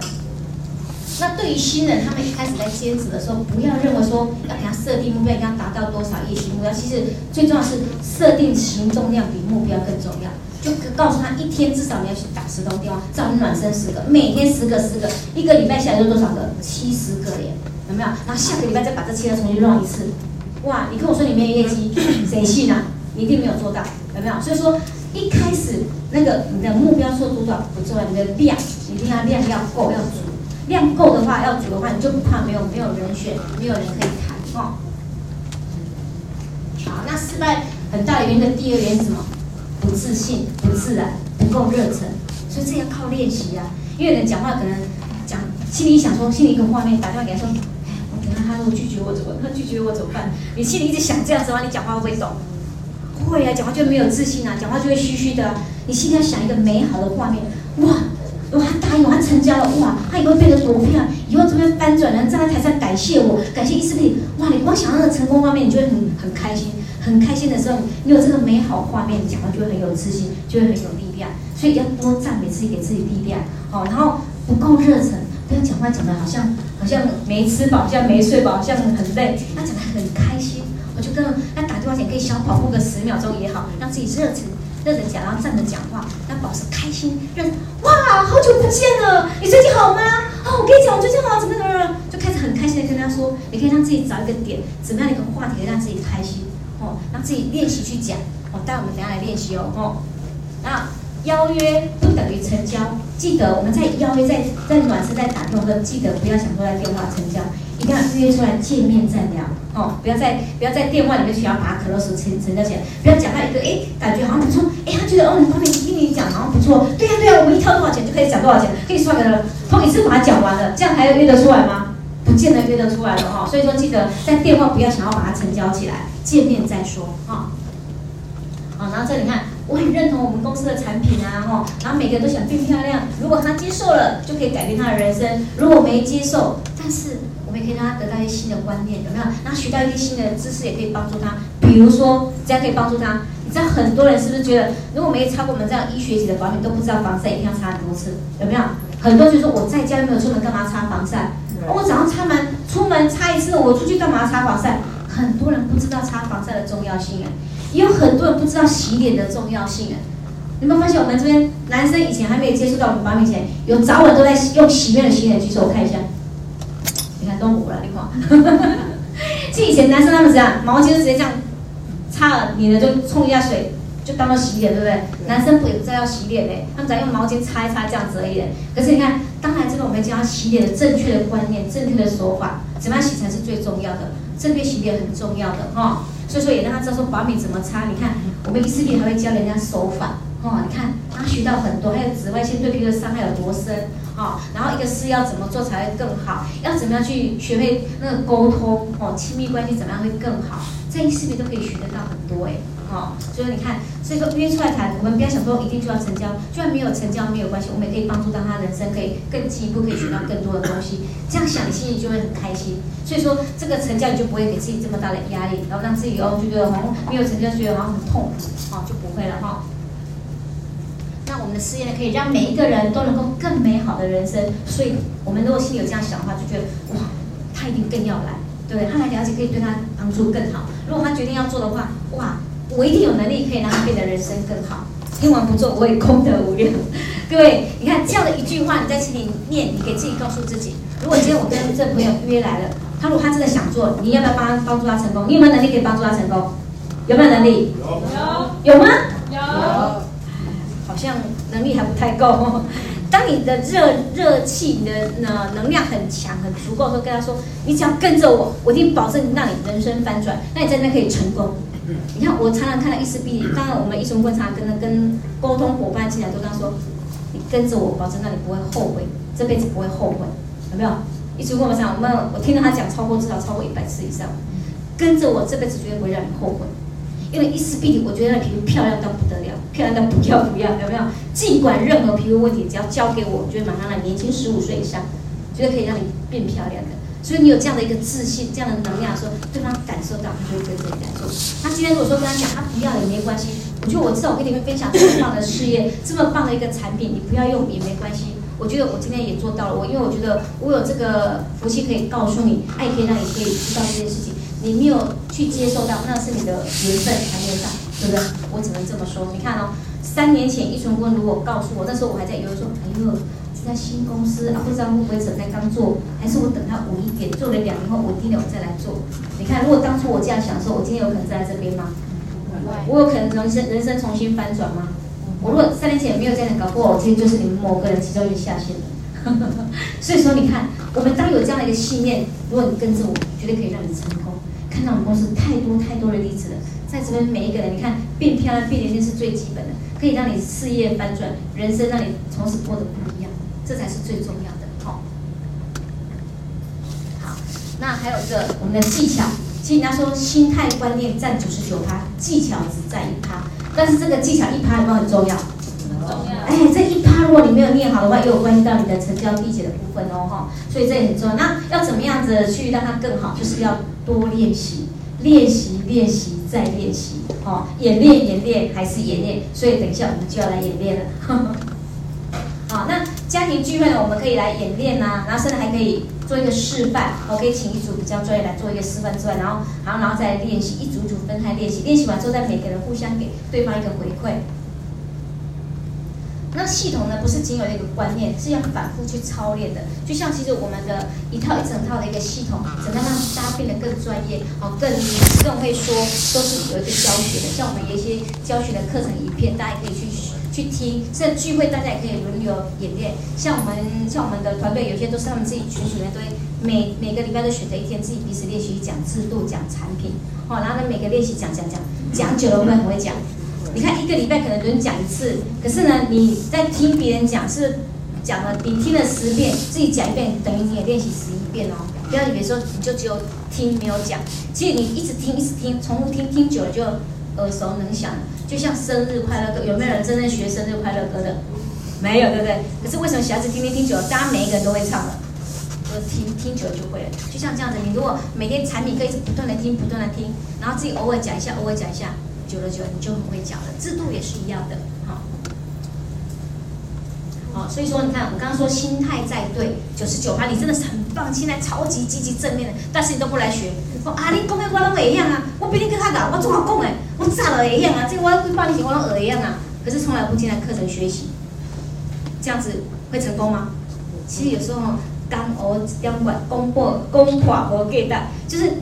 那对于新人，他们一开始在兼职的时候，不要认为说要给他设定目标，要达到多少业绩目标。其实最重要是设定行动量比目标更重要。就告诉他，一天至少你要去打十通电话，让你暖身十个，每天十个十个，一个礼拜下来就多少个？七十个耶。有没有？然后下个礼拜再把这七个重新弄一次，哇！你跟我说你没有业绩，谁信啊？你一定没有做到，有没有？所以说一开始那个你的目标说多少不重要，你的量一定要量要够要足，量够的话要煮的话，你就不怕没有没有人选，没有人可以谈哦。好，那失败很大的原因的第二原因是什么？不自信、不自然、不够热忱，所以这要靠练习、啊。因为人讲话可能讲心里想说，心里一个画面，打电话给他说。他如果拒绝我怎么？他拒绝我怎么办？你心里一直想这样子的话，你讲话会不会抖？会啊，讲话就没有自信啊，讲话就会虚虚的、啊。你心里要想一个美好的画面，哇，哇，他答应我，他成交了，哇，他以后变得多漂亮，以后这边翻转，然后站在台上感谢我，感谢伊丝碧，哇，你光想那个成功画面，你就会很很开心，很开心的时候，你有这个美好画面，你讲话就会很有自信，就会很有力量。所以要多赞美自己，给自己力量。好，然后不够热忱，不要讲话讲的好像好像没吃饱，像没睡饱，像很累。要讲的很开心，我就跟他打电话前可以小跑步个十秒钟也好，让自己热忱。认真讲，然后站着讲话，那保持开心。认哇，好久不见了，你最近好吗？哦，我跟你讲，我最近好，怎么怎么，就开始很开心的跟他说，你可以让自己找一个点，怎么样一个话题可以让自己开心哦，让自己练习去讲哦。待我们等下来练习哦哦。那邀约不等于成交，记得我们在邀约在在暖身在打电话的，记得不要想说在电话成交。一定要约出来见面再聊哦，不要在不要在电话里面去要把可乐说成成交起来，不要讲到一个哎感觉好像不错，哎他觉得哦你方面听你讲好像不错，对呀、啊、对呀、我们一套多少钱就可以讲多少钱，可以算给他了，通一次把它讲完了，这样还要约得出来吗？不见得约得出来了哈、哦，所以说记得在电话不要想要把它成交起来，见面再说哈。哦，然后这里看，我很认同我们公司的产品啊哈，然后每个人都想变漂亮，如果他接受了，就可以改变他的人生；如果没接受，但是。我们也可以让他得到一些新的观念，有没有？然后学到一些新的知识，也可以帮助他。比如说，这样可以帮助他。你知道很多人是不是觉得，如果没擦过我们这样医学级的保养品，都不知道防晒一定要擦很多次，有没有？很多就是说我在家又没有出门，干嘛擦防晒？我早上擦门，出门擦一次，我出去干嘛擦防晒？很多人不知道擦防晒的重要性啊，也有很多人不知道洗脸的重要性啊。你们发现我们这边男生以前还没有接触到我们保养品前，有早晚都在用洗面的洗脸举手，我看一下。你看都糊了，你看，其实以前男生他们这样，毛巾就直接这样擦了，你呢就冲一下水，就当做洗脸，对不对？对男生不也不知道要洗脸嘞，他们只要用毛巾擦一擦这样子而已。可是你看，当然这个我们教他洗脸的正确的观念、正确的手法，怎么样洗才是最重要的？正确洗脸很重要的哈、哦。所以说也让他知道说保养品怎么擦。你看，我们一视频还会教人家手法。哦，你看他学到很多，还有紫外线对皮肤的伤害有多深哦，然后一个是要怎么做才会更好，要怎么样去学会那个沟通哦，亲密关系怎么样会更好，这一视频都可以学得到很多哎，哦，所以你看，所以说约出来谈，我们不要想说一定就要成交，就算没有成交没有关系，我们也可以帮助到他人生可以更进一步，可以学到更多的东西，这样想你心里就会很开心。所以说这个成交你就不会给自己这么大的压力，然后让自己哦就觉得好像没有成交觉得好像很痛苦，哦就不会了哈。哦那我们的事业呢，可以让每一个人都能够更美好的人生。所以，我们如果心里有这样想的话，就觉得哇，他一定更要来，对？他来了解可以对他帮助更好。如果他决定要做的话，哇，我一定有能力可以让他变得人生更好。听完不做，我也功德无量。各位，你看这样的一句话，你在心里念，你给自己告诉自己：如果今天我跟这朋友约来了，他如果他真的想做，你要不要帮他帮助他成功？你有没有能力可以帮助他成功？有没有能力？有。有吗？有。好像能力还不太够。当你的热热气、你的呢能量很强、很足够的时候，跟他说：“你只要跟着我，我一定保证让你人生翻转。”那你真的可以成功。你看，我常常看到伊丝碧，当然我们医生观察跟跟沟通伙伴进来都跟他说：“你跟着我，保证让你不会后悔，这辈子不会后悔。”有没有？一中观察，我们我听到他讲超过至少超过一百次以上，跟着我，这辈子绝对不会让你后悔。因为伊丝碧，我觉得那皮肤漂亮到不得了，漂亮到不要不要，有没有？尽管任何皮肤问题，只要交给我，我觉得马上来年轻十五岁以上，觉得可以让你变漂亮的。所以你有这样的一个自信，这样的能量的时候，对方感受到，他就会跟着你来做。那今天如果说跟他讲，他不要也没关系。我觉得我至少我跟你们分享这么棒的事业，这么棒的一个产品，你不要用也没关系。我觉得我今天也做到了，我因为我觉得我有这个福气可以告诉你，爱可以让你可以知道这件事情。你没有去接受到，那是你的缘分还没有到，对不对？我只能这么说。你看哦，三年前一纯坤如果告诉我，那时候我还在犹豫说，哎呦，家新公司啊，不知道会不会整在刚做，还是我等他稳一点，做了两年后稳定了我再来做。你看，如果当初我这样想的时候，我今天有可能在这边吗？我有可能人生人生重新翻转吗？我如果三年前没有这样搞过，我今天就是你们某个人其中一下线了。所以说，你看，我们当有这样的一个信念，如果你跟着我，绝对可以让你成功。看到我们公司太多太多的例子了，在这边每一个人，你看变漂亮、变年轻是最基本的，可以让你事业翻转，人生让你从此过得不一样，这才是最重要的。好，好，那还有一个我们的技巧，其实人家说心态观念占九十九趴，技巧只占一趴，但是这个技巧一趴有没有很重要？很重要。哎，这一趴如果你没有念好的话，也有关系到你的成交缔结的部分哦，哈，所以这也很重要。那要怎么样子去让它更好？就是要。多练习，练习练习再练习，哦，演练演练还是演练，所以等一下我们就要来演练了。呵 呵好，那家庭聚会呢，我们可以来演练呐、啊，然后甚至还可以做一个示范，我可以请一组比较专业来做一个示范之外，然后，然后，然后再练习，一组组分开练习，练习完之后再每个人互相给对方一个回馈。那系统呢，不是仅有一个观念，是要反复去操练的。就像其实我们的一套一整套的一个系统，怎么样让大家变得更专业，哦，更更会说，都是有一个教学的。像我们有一些教学的课程影片，大家可以去。去听，甚至聚会大家也可以轮流演练。像我们，像我们的团队，有些都是他们自己群组员，都会每每个礼拜都选择一天自己彼此练习讲制度、讲产品，哦，然后呢每个练习讲讲讲，讲久了会很会讲。你看一个礼拜可能只能讲一次，可是呢你在听别人讲是讲了，你听了十遍，自己讲一遍，等于你也练习十一遍哦。不要以为说你就只有听没有讲，其实你一直听一直听，重复听听久了就耳熟能详。就像生日快乐歌，有没有人真正学生日快乐歌的？没有，对不对？可是为什么小孩子听听听久了，大家每一个人都会唱了？我听听久了就会了。就像这样子，你如果每天产品可以不断的听，不断的听，然后自己偶尔讲一下，偶尔讲一下，久了久了你就很会讲了。制度也是一样的，好。好，所以说你看，我刚刚说心态在对，九十九趴，你真的是很棒，现在超级积极正面的，但是你都不来学。啊，你讲的我都不一样啊，我比你更好搞，我怎么讲的？我咋了一样啊？这个我要帮你写，我都耳一样啊。可是从来不进来课程学习，这样子会成功吗？其实有时候刚我刚管攻破攻垮我给的，就是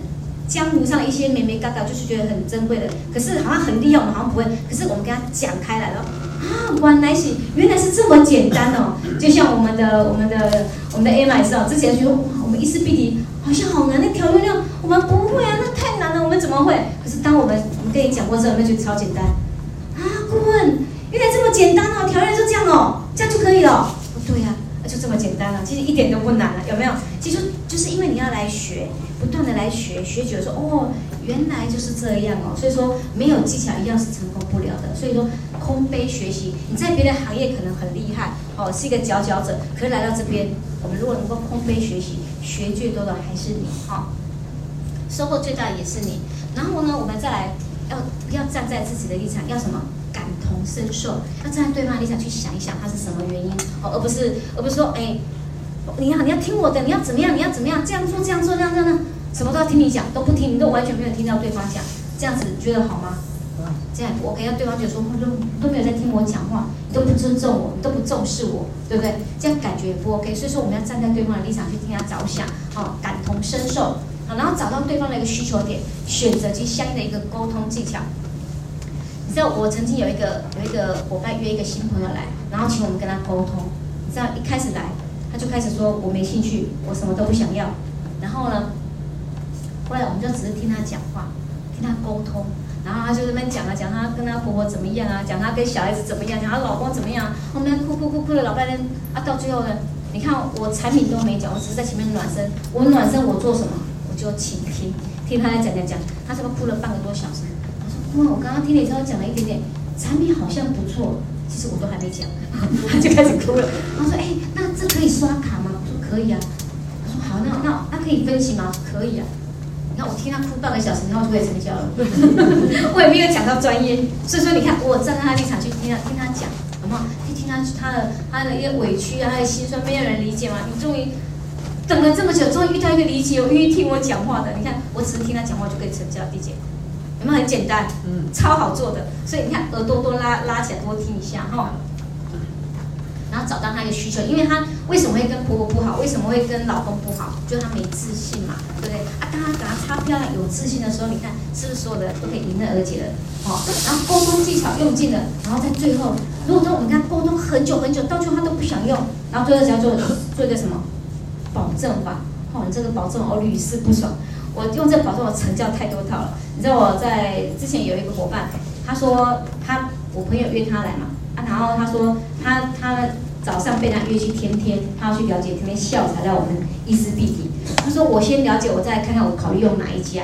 江湖上一些眉眉角角，就是觉得很珍贵的。可是好像很厉害，我们好像不会。可是我们跟他讲开来了啊，原来是原来是这么简单哦。就像我们的我们的我们的 A 麦斯之前就我们伊思必敌好像好难，那调味料我们不会啊，那太难了，我们怎么会？可是当我们我们跟你讲过之后，那就超简单啊，顾问，原来这么简单哦，调味料就这样哦，这样就可以了。不对呀，就这么简单了，其实一点都不难了，有没有？其实就是因为你要来学，不断的来学，学久了说哦，原来就是这样哦。所以说没有技巧一样是成功不了的。所以说空杯学习，你在别的行业可能很厉害哦，是一个佼佼者，可是来到这边，我们如果能够空杯学习。学最多的还是你哈，收获最大的也是你。然后呢，我们再来要要站在自己的立场，要什么感同身受，要站在对方的立场去想一想他是什么原因哦，而不是而不是说哎，你要你要听我的，你要怎么样，你要怎么样，这样做这样做这样这样，什么都要听你讲，都不听，你都完全没有听到对方讲，这样子你觉得好吗？这样我可以让对方觉得说，都都没有在听我讲话，你都不尊重我，你都不重视我，对不对？这样感觉也不 OK。所以说我们要站在对方的立场去替他着想，哦，感同身受，好，然后找到对方的一个需求点，选择其相应的一个沟通技巧。你知道我曾经有一个有一个伙伴约一个新朋友来，然后请我们跟他沟通。你知道一开始来，他就开始说我没兴趣，我什么都不想要。然后呢，后来我们就只是听他讲话，听他沟通。然后他就在那边讲啊，讲他跟他婆婆怎么样啊，讲他跟小孩子怎么样，讲他老公怎么样。后面哭哭哭哭了老半天啊，到最后呢，你看我产品都没讲，我只是在前面暖身。我暖身我做什么？我就倾听，听他来讲讲讲。他这么哭了半个多小时。他说：“哇，我刚刚听你稍微讲了一点点，产品好像不错，其实我都还没讲。”他就开始哭了。他说：“哎，那这可以刷卡吗？”我说：“可以啊。”她说：“好，那那那可以分期吗？”可以啊。你看我听他哭半个小时，然后就可以成交了。我也没有讲到专业，所以说你看我站在他立场去听他听他讲，好不好？去听他他的他的一些委屈啊，他的心酸，没有人理解吗？你终于等了这么久，终于遇到一个理解、愿意听我讲话的。你看我只是听他讲话就可以成交，理解？有没有很简单？嗯，超好做的。所以你看耳朵多拉拉起来，多听一下哈。然后找到他一个需求，因为他为什么会跟婆婆不好？为什么会跟老公不好？就是他没自信嘛，对不对？啊，当他给他擦漂亮、有自信的时候，你看是不是所有的都可以迎刃而解了？好，然后沟通技巧用尽了，然后在最后，如果说我们看沟通很久很久，到最后他都不想用，然后最后只要做做一个什么保证法？哦，你这个保证我屡试不爽，我用这个保证我成交太多套了。你知道我在之前有一个伙伴，他说他我朋友约他来嘛，啊，然后他说他他。早上被他约去天天，他要去了解天天笑才让我们伊思必敌。他说我先了解，我再看看我考虑用哪一家。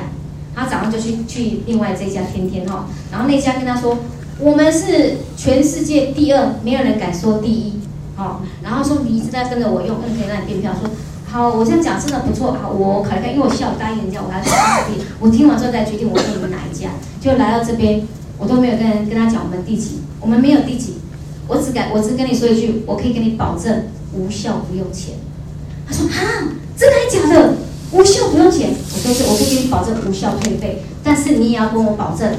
他早上就去去另外这家天天哈，然后那家跟他说，我们是全世界第二，没有人敢说第一。哦，然后说你一直在跟着我用，可以让你变漂亮。说，好，我这样讲真的不错。好，我考虑看，因为我下午答应人家，我还要去当地。我听完之后再决定我用你们哪一家。就来到这边，我都没有跟人跟他讲我们第几，我们没有第几。我只敢，我只跟你说一句，我可以给你保证无效不用钱。他说啊，真的还假的？无效不用钱？我说是，我可以给你保证无效退费，但是你也要跟我保证，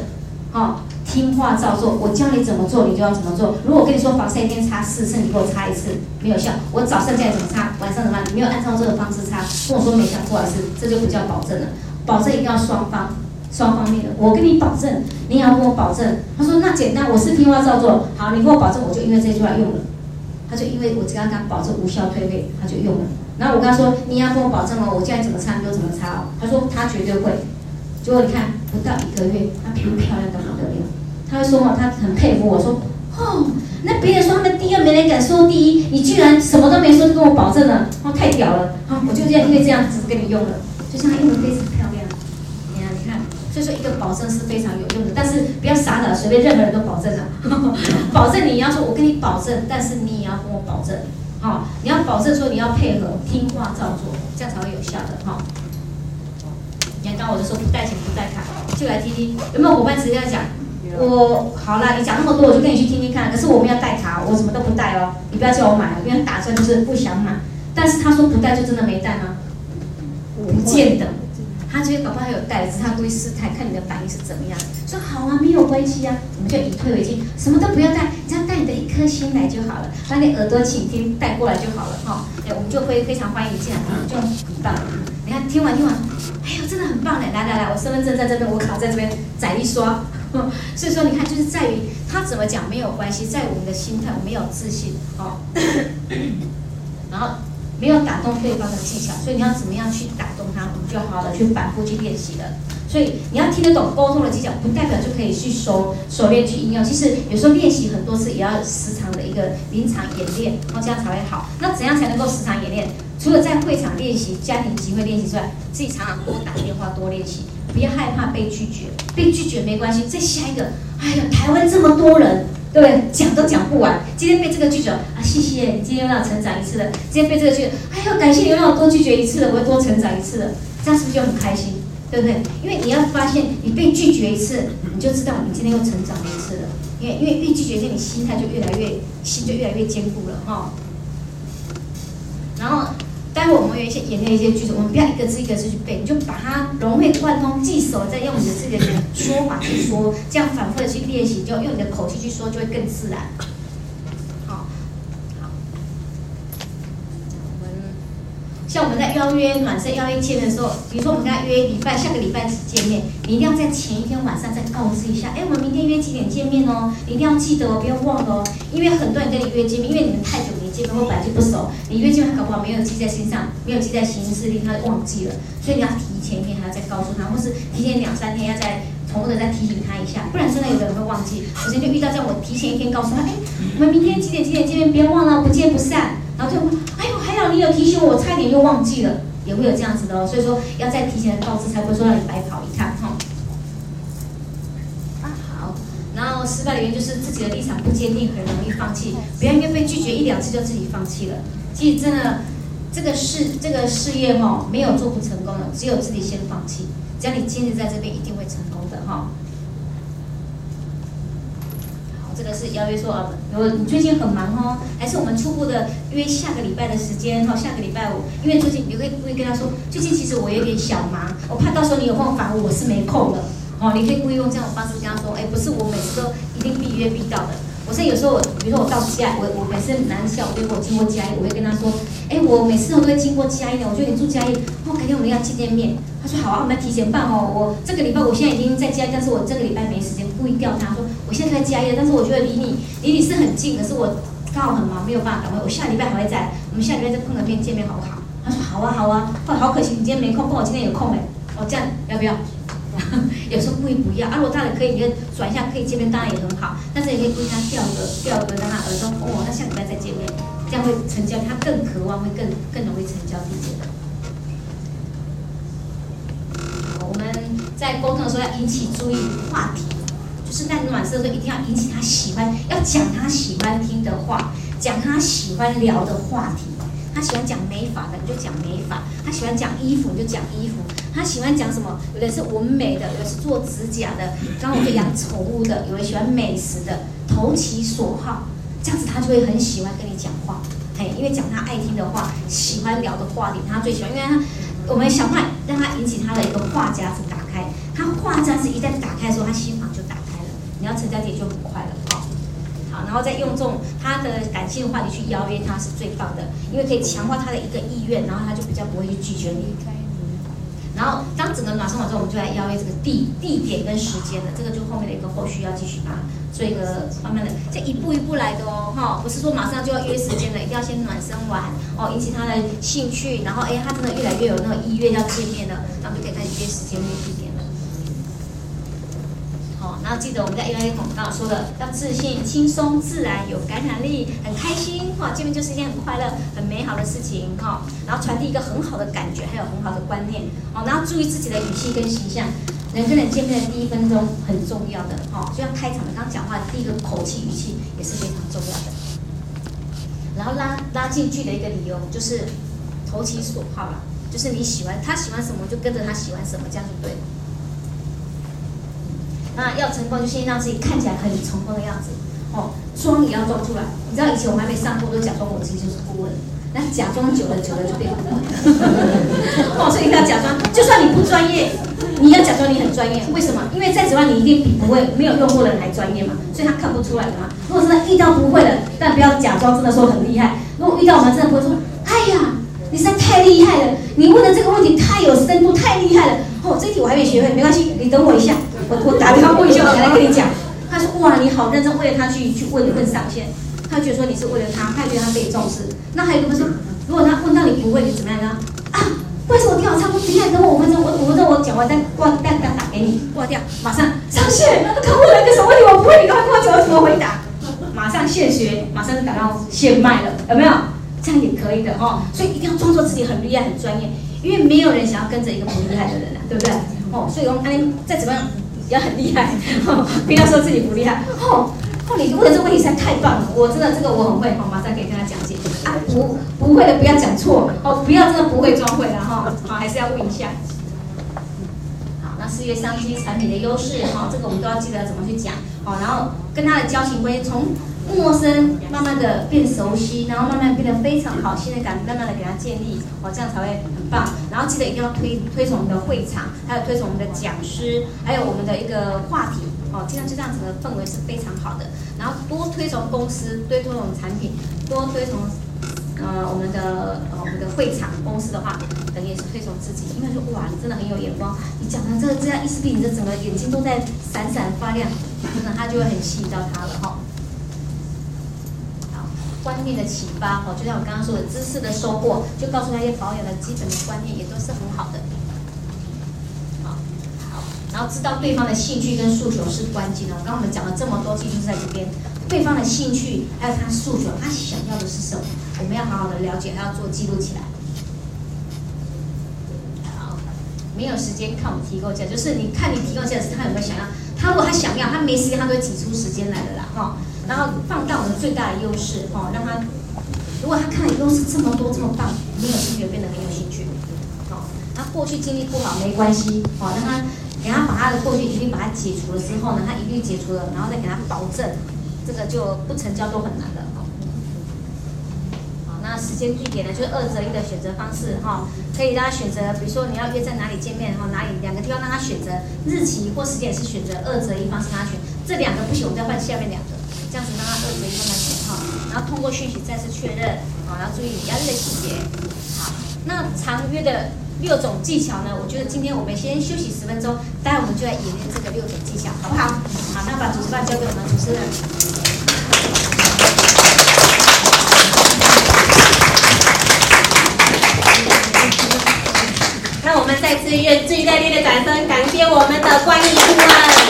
好、哦。听话照做，我教你怎么做，你就要怎么做。如果我跟你说防晒一天擦四次，你给我擦一次没有效，我早上再怎么擦，晚上怎么？你没有按照这个方式擦，跟我说没效，不好意思，这就不叫保证了。保证一定要双方，双方面的。我跟你保证，你也要跟我保证。他说那简单，我是听话照做。好，你跟我保证，我就因为这句话用了。他就因为我刚刚保证无效退费，他就用了。然后我跟他说，你要跟我保证哦，我叫你怎么擦你就怎么擦哦。他说他绝对会。结果你看不到一个月，他皮肤漂亮的不得了。他会说嘛，他很佩服我说，哦，那别人说他们第二没人敢说第一，你居然什么都没说就跟我保证了，哦，太屌了，好，我就这样因为这样子跟你用了，就像他用的非常，所以说一个保证是非常有用的，但是不要傻的随便任何人都保证了，保证你要说我跟你保证，但是你也要跟我保证，好，你要保证说你要配合听话照做，这样才会有效的哈。你看刚刚我就说不带钱不带卡，就来听听有没有伙伴直接讲。我好啦，你讲那么多，我就跟你去听听看。可是我们要带卡，我什么都不带哦。你不要叫我买了，因为打算就是不想买。但是他说不带就真的没带吗？不见得，他觉得搞不好还有带，只是他故意试探，看你的反应是怎么样。说好啊，没有关系啊，我们就以退为进，什么都不要带，只要带你的一颗心来就好了，把你耳朵倾听带过来就好了哈。哎，我们就会非常欢迎你进来，就很棒。你看听完听完，哎呦，真的很棒嘞！来来来，我身份证在这边，我卡在这边，载一刷。所以说，你看，就是在于他怎么讲没有关系，在我们的心态，我们要有自信，哦，然后没有打动对方的技巧，所以你要怎么样去打动他，我们就好好的去反复去练习了。所以你要听得懂沟通的技巧，不代表就可以去熟熟练去应用。其实有时候练习很多次，也要时常的一个临场演练，然后这样才会好。那怎样才能够时常演练？除了在会场练习、家庭集会练习之外，自己常常多打电话、多练习。不要害怕被拒绝，被拒绝没关系。再下一个，哎呀，台湾这么多人，对？讲都讲不完。今天被这个拒绝啊，谢谢，你今天又让我成长一次了。今天被这个拒绝，哎呀，感谢你又让我多拒绝一次了，我又多成长一次了。这样是不是就很开心？对不对？因为你要发现，你被拒绝一次，你就知道你今天又成长了一次了。因为因为被拒绝，你心态就越来越，心就越来越坚固了哈、然后。待会我们有一些演练一些句子，我们不要一个字一个字去背，你就把它融会贯通，记熟，再用你的自己的说法去说，这样反复的去练习，就用你的口气去说，就会更自然。好，好。我们像我们在邀约暖身邀约见的时候，比如说我们跟他约礼拜下个礼拜见面，你一定要在前一天晚上再告知一下，哎，我们明天约几点见面哦，你一定要记得哦，不要忘了哦，因为很多人跟你约见面，因为你们太久。没见面或本来就不熟，你约见他搞不好没有记在心上，没有记在行事历，他就忘记了。所以你要提前一天还要再告诉他，或是提前两三天要再重复的再提醒他一下，不然真的有的人会忘记。我今天就遇到这样，我提前一天告诉他，哎，我们明天几点几点见面，别忘了，不见不散。然后就，哎呦，还好你有提醒我，差点又忘记了，也会有这样子的哦。所以说要再提前告知，才不会说让你白跑一趟哈。啊，好然后失败的原因就是自己的立场不坚定，很容易放弃。不要因为被拒绝一两次就自己放弃了。其实真的，这个事这个事业哈，没有做不成功的，只有自己先放弃。只要你坚持在这边，一定会成功的哈。好，这个是邀约说啊，如你最近很忙哦，还是我们初步的约下个礼拜的时间哈，下个礼拜五，因为最近你会故意跟他说，最近其实我有点小忙，我怕到时候你有空烦我，我是没空的。哦，你可以故意用这样的方式跟他说，哎，不是我每次都一定必约必到的。我是有时候，比如说我到家，我我每次南校，我经过嘉义，我会跟他说，哎，我每次我都会经过嘉义的。我觉得你住嘉义，哦，改天我们要见见面。他说好啊，我们要提前办哦。我这个礼拜我现在已经在家，但是我这个礼拜没时间，故意调他说，我现在在嘉义，但是我觉得离你离你是很近，可是我刚好很忙，没有办法赶回。我下礼拜还会在，我们下礼拜再碰个面见面好不好？他说好啊好啊，哦，好可惜你今天没空，不过我今天有空哎。哦，这样要不要？有时候故意不要啊，如果当然可以，你就转一下可以见面，当然也很好。但是也可以故意他调个调个，让他耳中哦，那下礼拜再见面，这样会成交，他更渴望，会更更容易成交地接的。我们在沟通的时候要引起注意话题，就是在暖色的时候一定要引起他喜欢，要讲他喜欢听的话，讲他喜欢聊的话题。他喜欢讲美发的，你就讲美发；他喜欢讲衣服，你就讲衣服；他喜欢讲什么？有的是纹眉的，有的是做指甲的，刚刚我就养宠物的，有人喜欢美食的，投其所好，这样子他就会很喜欢跟你讲话。嘿，因为讲他爱听的话，喜欢聊的话题，他最喜欢。因为他我们想办让他引起他的一个话匣子打开，他话匣子一旦打开的时候，他心房就打开了，你要成交点就很快了。好，然后再用这种他的感性的话题去邀约他是最棒的，因为可以强化他的一个意愿，然后他就比较不会去拒绝你。然后当整个暖身完之后，我们就来邀约这个地地点跟时间了，这个就后面的一个后续要继续把做一个慢慢的，这一步一步来的哦，哈，不是说马上就要约时间了，一定要先暖身完哦，引起他的兴趣，然后哎，他真的越来越有那种意愿要见面了，然后就可以开始约时间约。然后记得我们在 A I 广告说的，要自信、轻松、自然、有感染力、很开心，哈，见面就是一件很快乐、很美好的事情，哈。然后传递一个很好的感觉，还有很好的观念，哦。然后注意自己的语气跟形象，人跟人见面的第一分钟很重要的，哈。就像开场的刚讲话第一个口气语气也是非常重要的。然后拉拉进去的一个理由就是投其所好了，就是你喜欢他喜欢什么就跟着他喜欢什么，这样就对了。那要成功，就先让自己看起来很成功的样子，哦，装也要装出来。你知道以前我还没上过，都假装我自己就是顾问，那假装久了久了就变顾问了。哦，所以你要假装，就算你不专业，你要假装你很专业。为什么？因为再怎么样，你一定比不会没有用过的人还专业嘛，所以他看不出来的嘛。如果真的遇到不会的，但不要假装真的说很厉害。如果遇到我们真的不会说，哎呀，你实在太厉害了，你问的这个问题太有深度，太厉害了。哦，这题我还没学会，没关系，你等我一下。我我打电话过去，我才来跟你讲。他说哇，你好认真，为了他去去问问上线。他觉得说你是为了他，他觉得他被重视。那还有一个说，如果他问到你不会，你怎么样呢？啊，为什么，我电话插不进来，等我五分钟，我五分钟我讲完再挂，再再打给你，挂掉，马上上线。他问了一个什么问题，我不会，你赶快跟我讲我怎么回答。马上现学，马上就打到现卖了，有没有？这样也可以的哦。所以一定要装作自己很厉害、很专业，因为没有人想要跟着一个不厉害的人啊，对不对？哦，所以我们安妮再怎么样。要很厉害，不要说自己不厉害。哦，哦，你问的这个问题实在太棒了，我真的这个我很会，好，马上可以跟他讲解。啊，不不会的不要讲错，哦，不要真的不会装会了哈，好，还是要问一下。那事业商机产品的优势，哈，这个我们都要记得怎么去讲，好，然后跟他的交情关系从。陌生，慢慢的变熟悉，然后慢慢变得非常好，信任感慢慢的给他建立，哦，这样才会很棒。然后记得一定要推推崇我们的会场，还有推崇我们的讲师，还有我们的一个话题，哦，这样就这样子的氛围是非常好的。然后多推崇公司，多推崇产品，多推崇呃我们的呃我们的会场公司的话，等于也是推崇自己，因为说哇，你真的很有眼光，你讲的这个这样意思比你的整个眼睛都在闪闪发亮，真的他就会很吸引到他了哈。观念的启发，哦，就像我刚刚说的，知识的收获，就告诉他一些保养的基本的观念，也都是很好的。好，好，然后知道对方的兴趣跟诉求是关键的。刚刚我们讲了这么多，其实就是在这边，对方的兴趣还有他诉求，他想要的是什么，我们要好好的了解，还要做记录起来。好，没有时间看我提供价，就是你看你提供价是他有没有想要，他如果他想要，他没时间，他都会挤出时间来的啦，哈。然后放大我们最大的优势，哦，让他如果他看的优势这么多这么棒，没有兴趣变得很有兴趣，好，他过去经历不好没关系，好，让他给他把他的过去一律把它解除了之后呢，他一律解除了，然后再给他保证，这个就不成交都很难了，好，好，那时间地点呢，就是二择一的选择方式，哈，可以让他选择，比如说你要约在哪里见面，然后哪里两个地方让他选择日期或时间，是选择二择一方式让他选，这两个不行，我们再换下面两个。这样子让他二择一慢慢选哈，然后通过讯息再次确认，好，然后注意押韵的细节。好，那长约的六种技巧呢？我觉得今天我们先休息十分钟，待会我们就来演练这个六种技巧，好不好？好，那把主持棒交给我们主持人。那我们再次用最热烈的掌声，感谢我们的观音。